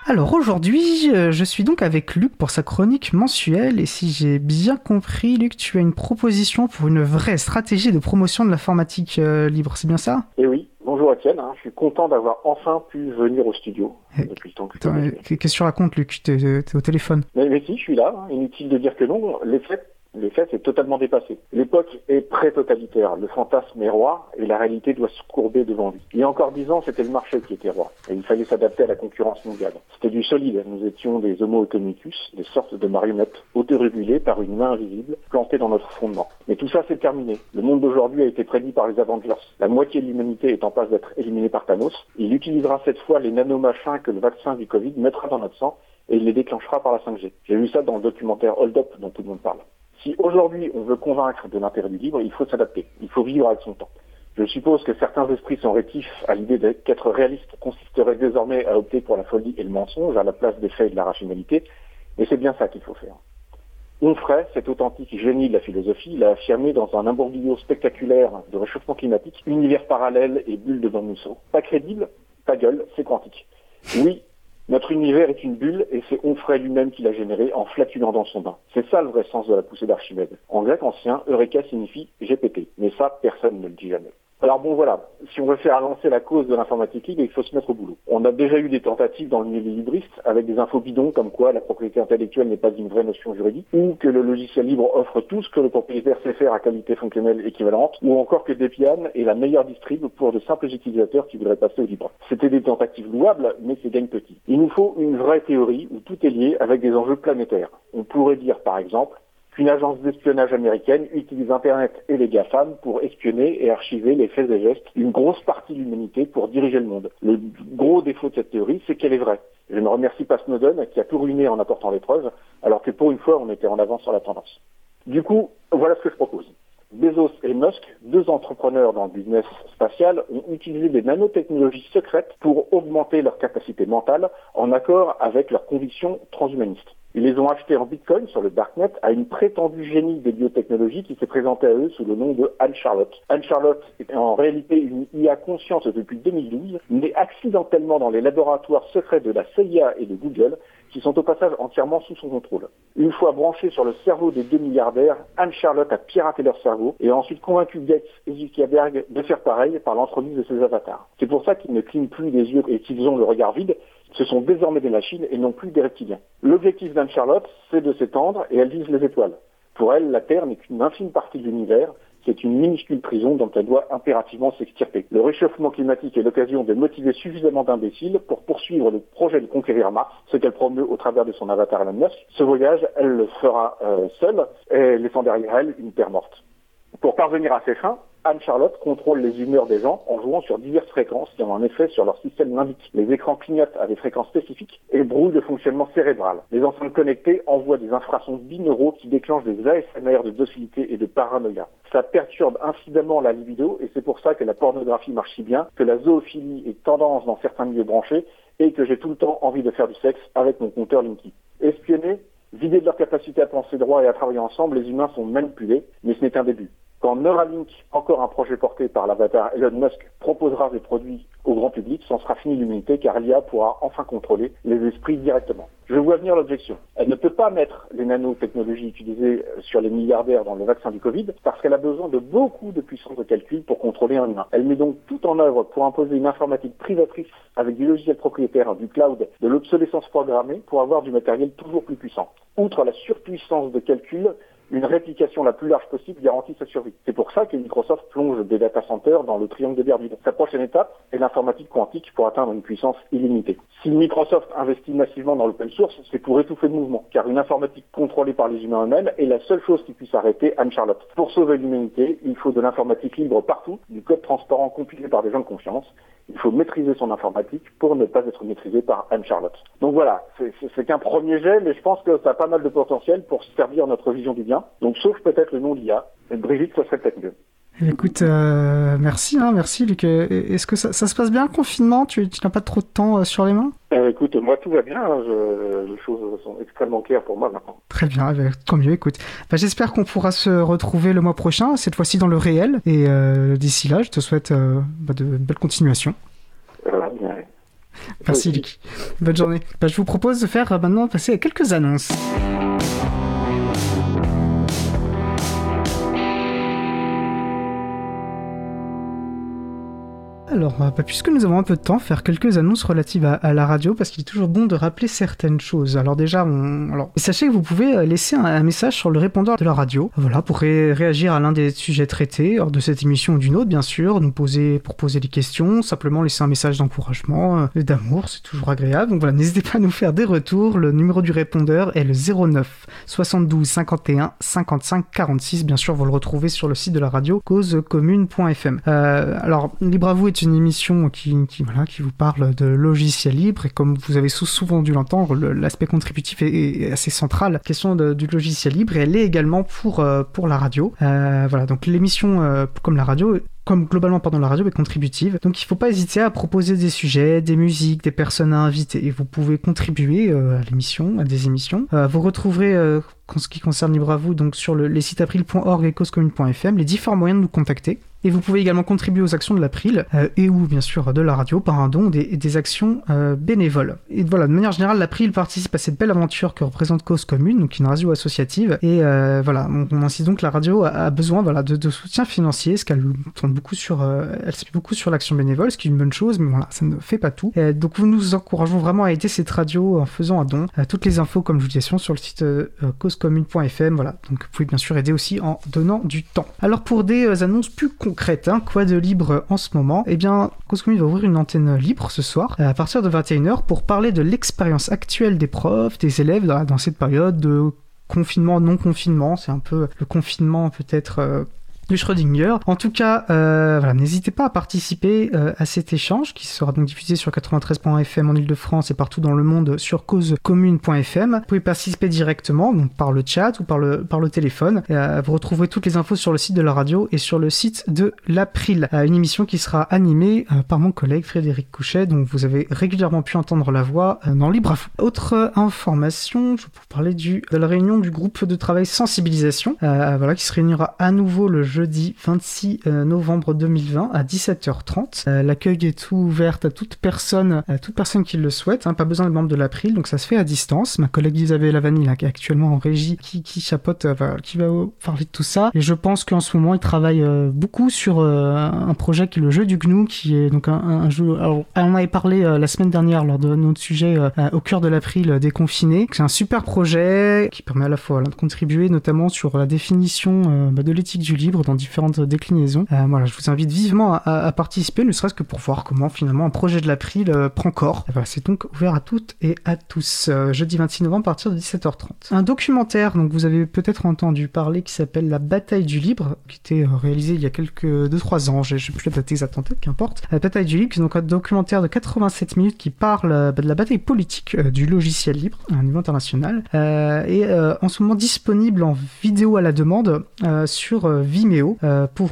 Alors aujourd'hui, euh, je suis donc avec Luc pour sa chronique mensuelle et si j'ai bien compris, Luc, tu as une proposition pour une vraie stratégie de promotion de l'informatique euh, libre, c'est bien ça? Eh oui, Bonjour Étienne, hein. je suis content d'avoir enfin pu venir au studio eh, depuis le temps que Qu'est-ce que tu racontes Luc? T'es es au téléphone? Mais, mais, si, je suis là, hein. inutile de dire que non. Les faits les faits, c'est totalement dépassé. L'époque est pré-totalitaire. Le fantasme est roi et la réalité doit se courber devant lui. Il y a encore dix ans, c'était le marché qui était roi et il fallait s'adapter à la concurrence mondiale. C'était du solide. Nous étions des homo economicus, des sortes de marionnettes autorégulées par une main invisible plantée dans notre fondement. Mais tout ça, c'est terminé. Le monde d'aujourd'hui a été prédit par les Avengers. La moitié de l'humanité est en passe d'être éliminée par Thanos. Il utilisera cette fois les nanomachins que le vaccin du Covid mettra dans notre sang et il les déclenchera par la 5G. J'ai vu ça dans le documentaire Hold Up dont tout le monde parle. Si aujourd'hui on veut convaincre de l'intérêt du livre, il faut s'adapter, il faut vivre avec son temps. Je suppose que certains esprits sont rétifs à l'idée qu'être réaliste consisterait désormais à opter pour la folie et le mensonge à la place des faits et de la rationalité, et c'est bien ça qu'il faut faire. Onfray, cet authentique génie de la philosophie, l'a affirmé dans un imbroglio spectaculaire de réchauffement climatique, univers parallèle et bulle de Van. Pas crédible, pas gueule, c'est quantique. Oui, notre univers est une bulle et c'est Onfray lui-même qui l'a généré en flatulant dans son bain. C'est ça le vrai sens de la poussée d'Archimède. En grec ancien, Eureka signifie pété. Mais ça, personne ne le dit jamais. Alors bon voilà, si on veut faire avancer la cause de l'informatique libre, il faut se mettre au boulot. On a déjà eu des tentatives dans le milieu libriste avec des infos bidons comme quoi la propriété intellectuelle n'est pas une vraie notion juridique, ou que le logiciel libre offre tout ce que le propriétaire sait faire à qualité fonctionnelle équivalente, ou encore que Debian est la meilleure distrib pour de simples utilisateurs qui voudraient passer au libre. C'était des tentatives louables, mais c'est gagne petit. Il nous faut une vraie théorie où tout est lié avec des enjeux planétaires. On pourrait dire par exemple qu'une agence d'espionnage américaine utilise Internet et les GAFAM pour espionner et archiver les faits et gestes d'une grosse partie de l'humanité pour diriger le monde. Le gros défaut de cette théorie, c'est qu'elle est vraie. Je ne remercie pas Snowden qui a tout ruiné en apportant les preuves, alors que pour une fois, on était en avance sur la tendance. Du coup, voilà ce que je propose. Bezos et Musk, deux entrepreneurs dans le business spatial, ont utilisé des nanotechnologies secrètes pour augmenter leur capacité mentale en accord avec leurs convictions transhumanistes. Ils les ont achetés en bitcoin sur le darknet à une prétendue génie des biotechnologies qui s'est présentée à eux sous le nom de Anne Charlotte. Anne Charlotte est en réalité une IA consciente depuis 2012, née accidentellement dans les laboratoires secrets de la CIA et de Google, qui sont au passage entièrement sous son contrôle. Une fois branchée sur le cerveau des deux milliardaires, Anne Charlotte a piraté leur cerveau et a ensuite convaincu Gates et Zuckerberg de faire pareil par l'entremise de ses avatars. C'est pour ça qu'ils ne clignent plus les yeux et qu'ils ont le regard vide, ce sont désormais des machines et non plus des reptiliens. L'objectif d'Anne-Charlotte, c'est de s'étendre et elle vise les étoiles. Pour elle, la Terre n'est qu'une infime partie de l'univers, c'est une minuscule prison dont elle doit impérativement s'extirper. Le réchauffement climatique est l'occasion de motiver suffisamment d'imbéciles pour poursuivre le projet de conquérir Mars, ce qu'elle promeut au travers de son avatar Elon. Ce voyage, elle le fera euh, seule, et laissant derrière elle une Terre morte. Pour parvenir à ses fins, Anne-Charlotte contrôle les humeurs des gens en jouant sur diverses fréquences qui ont un effet sur leur système limbique. Les écrans clignotent à des fréquences spécifiques et brouillent le fonctionnement cérébral. Les enceintes connectées envoient des infrasons binauraux qui déclenchent des ASMR de docilité et de paranoïa. Ça perturbe incidemment la libido et c'est pour ça que la pornographie marche si bien, que la zoophilie est tendance dans certains milieux branchés et que j'ai tout le temps envie de faire du sexe avec mon compteur Linky. Espionner, vider de leur capacité à penser droit et à travailler ensemble, les humains sont manipulés, mais ce n'est qu'un début. Quand Neuralink, encore un projet porté par l'avatar Elon Musk, proposera des produits au grand public, c'en sera fini l'humanité car l'IA pourra enfin contrôler les esprits directement. Je vois venir l'objection. Elle ne peut pas mettre les nanotechnologies utilisées sur les milliardaires dans le vaccin du Covid parce qu'elle a besoin de beaucoup de puissance de calcul pour contrôler un humain. Elle met donc tout en œuvre pour imposer une informatique privatrice avec du logiciel propriétaire, du cloud, de l'obsolescence programmée pour avoir du matériel toujours plus puissant. Outre la surpuissance de calcul, une réplication la plus large possible garantit sa survie. C'est pour ça que Microsoft plonge des data centers dans le triangle de Bermude. Sa prochaine étape est l'informatique quantique pour atteindre une puissance illimitée. Si Microsoft investit massivement dans l'open source, c'est pour étouffer le mouvement, car une informatique contrôlée par les humains eux-mêmes est la seule chose qui puisse arrêter Anne-Charlotte. Pour sauver l'humanité, il faut de l'informatique libre partout, du code transparent compilé par des gens de confiance. Il faut maîtriser son informatique pour ne pas être maîtrisé par Anne-Charlotte. Donc voilà, c'est qu'un premier jet, mais je pense que ça a pas mal de potentiel pour servir notre vision du bien. Donc sauf peut-être le nom d'IA. Brigitte, ça serait peut-être mieux. Écoute, euh, merci, hein, merci Luc. Euh, est-ce que ça, se passe bien le confinement? Tu, n'as pas trop de temps euh, sur les mains? Écoute, moi tout va bien. Hein, les choses sont extrêmement claires pour moi maintenant. Très bien, eh ben, tant mieux. Écoute, bah, j'espère qu'on pourra se retrouver le mois prochain, cette fois-ci dans le réel. Et d'ici là, je te souhaite bah, de belles continuations. Merci Luc. Bonne journée. Bah, je vous propose de faire maintenant passer à quelques annonces. Alors, bah, puisque nous avons un peu de temps, faire quelques annonces relatives à, la radio, parce qu'il est toujours bon de rappeler certaines choses. Alors déjà, on... Alors, sachez que vous pouvez euh, laisser un, message sur le répondeur de la radio, voilà, pour réagir à l'un des sujets traités, hors de cette émission ou d'une autre, bien sûr, nous poser, pour poser des questions, simplement laisser un message d'encouragement, euh, d'amour, c'est toujours agréable. Donc voilà, n'hésitez pas à nous faire des retours. Le numéro du répondeur est le 09 72 51 55 46. Bien sûr, vous le retrouvez sur le site de la radio causecommune.fm. Euh, alors, libre à vous et une émission qui, vous parle de logiciel libre et comme vous avez souvent dû l'entendre, l'aspect contributif est, assez central. La question du logiciel libre elle est également pour, euh, la radio. Euh, voilà, donc l'émission euh, comme la radio comme globalement pendant la radio est contributive. Donc il ne faut pas hésiter à proposer des sujets, des musiques, des personnes à inviter. Et vous pouvez contribuer à l'émission, à des émissions. vous retrouverez en ce qui concerne Libre à vous, donc sur le, les sites april.org et causecommune.fm, les différents moyens de nous contacter. Et vous pouvez également contribuer aux actions de l'April euh, et ou bien sûr de la radio par un don des, des actions euh, bénévoles. Et voilà, de manière générale, l'April participe à cette belle aventure que représente Cause Commune, donc une radio associative. Et euh, voilà, on, on, insiste donc que la radio a, besoin voilà, de, de, soutien financier, ce qu'elle tourne beaucoup sur, elle s'appuie beaucoup sur l'action bénévole, ce qui est une bonne chose, mais voilà, ça ne fait pas tout. Donc nous nous encourageons vraiment à aider cette radio en faisant un don. toutes les infos, comme je vous disais, sur le site causecommune.fm. Voilà, donc vous pouvez bien sûr aider aussi en donnant du temps. Alors pour des annonces plus concrètes, concrète. Hein. Quoi de libre en ce moment? Eh bien, Cause va ouvrir une antenne libre ce soir, à partir de 21h, pour parler de l'expérience actuelle des profs, des élèves dans, cette période de confinement, non-confinement. C'est un peu le confinement peut-être... Du Schrödinger. En tout cas, euh, n'hésitez pas à participer euh, à cet échange qui sera donc diffusé sur 93.fm en Ile-de-France et partout dans le monde sur causecommune.fm. Vous pouvez participer directement, donc par le chat ou par le, par le téléphone. Euh, vous retrouverez toutes les infos sur le site de la radio et sur le site de l'April. une émission qui sera animée par mon collègue Frédéric Couchet, dont vous avez régulièrement pu entendre la voix dans Libre Autre information, je vais vous parler de la réunion du groupe de travail sensibilisation, voilà, qui se réunira à nouveau le jeudi 26 euh, novembre 2020 à 17h30. Euh, l'accueil est ouvert à toute personne, à toute personne qui le souhaite. Hein, pas besoin de membre de l'April, donc ça se fait à distance. Ma collègue Isabelle Lavani, là, qui est actuellement en régie, qui, qui chapote, euh, qui va parler de tout ça. Et je pense qu'en ce moment, il travaille beaucoup sur un projet qui est le jeu du GNU, qui est donc un, jeu. Alors, on avait parlé la semaine dernière lors de notre sujet au cœur de l'April déconfiné. C'est un super projet qui permet à la fois de contribuer notamment sur la définition bah, de l'éthique du dans différentes déclinaisons. Euh, voilà, je vous invite vivement à, participer, ne serait-ce que pour voir comment finalement un projet de l'April euh, prend corps. C'est donc ouvert à toutes et à tous. Euh, jeudi 26 novembre à partir de 17h30. Un documentaire, donc vous avez peut-être entendu parler, qui s'appelle La bataille du libre, qui était réalisé il y a quelques 2-3 ans, j'ai plus la date exacte en tête, qu'importe. La bataille du libre, c'est donc un documentaire de 87 minutes qui parle bah, de la bataille politique du logiciel libre à un niveau international, et en ce moment disponible en vidéo à la demande sur Vimeo euh, pour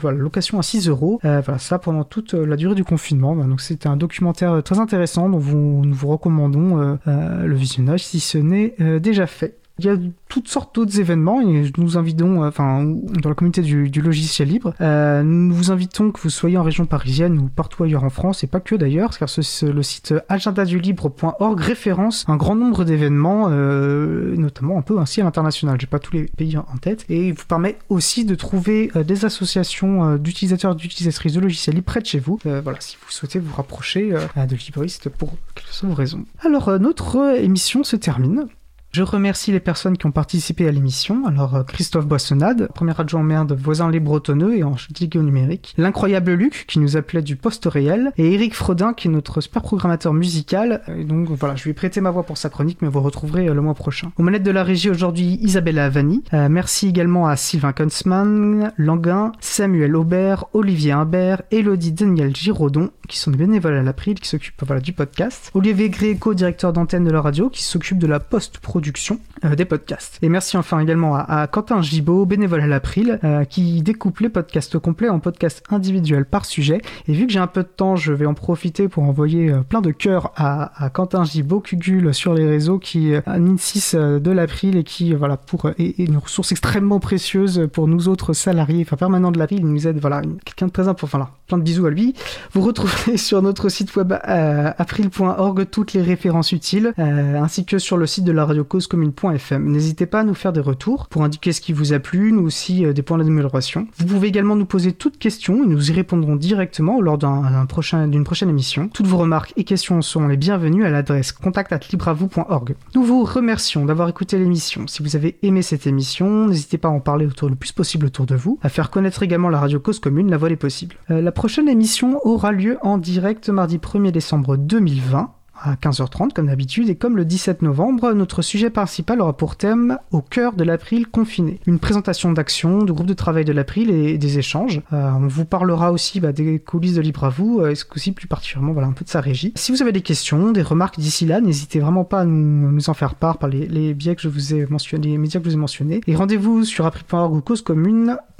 voilà, location à 6 euros. Euh, voilà, ça pendant toute euh, la durée du confinement. Donc c'est un documentaire très intéressant dont vous, nous vous recommandons le visionnage si ce n'est déjà fait. Il y a toutes sortes d'autres événements et nous invitons, euh, enfin, dans la communauté du, logiciel libre, euh, nous vous invitons que vous soyez en région parisienne ou partout ailleurs en France et pas que d'ailleurs, car ce, le site agendadulibre.org référence un grand nombre d'événements, euh, notamment un peu ainsi à l'international. J'ai pas tous les pays en tête et il vous permet aussi de trouver des associations d'utilisateurs d'utilisatrices de logiciels libres près de chez vous. voilà, si vous souhaitez vous rapprocher de libristes pour quelque soit vos raisons. Alors notre émission se termine. Je remercie les personnes qui ont participé à l'émission. Alors euh, Christophe Boissonnade, premier adjoint au maire de Voisin les Bretonneux et en au numérique. L'incroyable Luc qui nous appelait du poste réel. Et Eric Frodin qui est notre super programmateur musical. Donc voilà, je lui ai prêté ma voix pour sa chronique, mais vous retrouverez euh, le mois prochain. Aux manettes de la régie aujourd'hui, Isabella Avani. Euh, merci également à Sylvain Kunzmann, Languin, Samuel Aubert, Olivier Imbert, Elodie Daniel Giraudon, qui sont des bénévoles à l'April, qui s'occupent voilà, du podcast. Olivier Gréco, directeur d'antenne de la radio, qui s'occupe de la post-production euh, des podcasts. Et merci enfin également à, Quentin Gibaud, bénévole à l'April, euh, qui découpe les podcasts complets en podcasts individuels par sujet. Et vu que j'ai un peu de temps, je vais en profiter pour envoyer euh, plein de cœurs à, Quentin Gibaud, Cugul sur les réseaux, qui est un INSIS de l'April et qui, voilà, pour, est, une ressource extrêmement précieuse pour nous autres salariés, enfin permanents de l'April. Il nous aide, voilà, quelqu'un de très important. Enfin, plein de bisous à lui. Vous retrouvez sur notre site web april.org toutes les références utiles, ainsi que sur le site de la radio N'hésitez pas à nous faire des retours pour indiquer ce qui vous a plu, nous aussi euh, des points d'amélioration. Vous pouvez également nous poser toutes questions et nous y répondrons directement lors d'une prochain, prochaine émission. Toutes vos remarques et questions sont les bienvenues à l'adresse contact@libravou.org. Nous vous remercions d'avoir écouté l'émission. Si vous avez aimé cette émission, n'hésitez pas à en parler autour le plus possible autour de vous, à faire connaître également la radio cause commune, la voix des possibles. Euh, la prochaine émission aura lieu en direct mardi 1er décembre 2020 à 15h30 comme d'habitude et comme le 17 novembre, notre sujet principal aura pour thème au cœur de l'April confiné. Une présentation d'actions, de groupe de travail de l'April et des échanges. Euh, on vous parlera aussi bah, des coulisses de Libre à vous, euh, et ce coup-ci plus particulièrement voilà, un peu de sa régie. Si vous avez des questions, des remarques d'ici là, n'hésitez vraiment pas à nous, en faire part par les, biais que je vous ai mentionnés, les médias que je vous ai mentionnés. Et rendez-vous sur april.org ou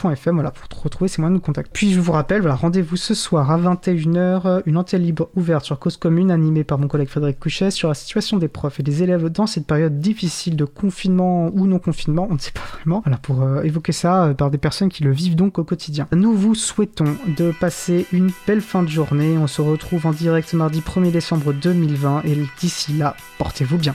causecommune.fm voilà, pour retrouver ces moyens de contact. Puis je vous rappelle, voilà, rendez-vous ce soir à 21h, une antenne libre ouverte sur Cause Commune animée par mon collègue Frédéric Couchet sur la situation des profs et des élèves dans cette période difficile de confinement ou non confinement, on ne sait pas vraiment, voilà, pour euh, évoquer ça euh, par des personnes qui le vivent donc au quotidien. Nous vous souhaitons de passer une belle fin de journée, on se retrouve en direct mardi 1er décembre 2020 et d'ici là, portez-vous bien.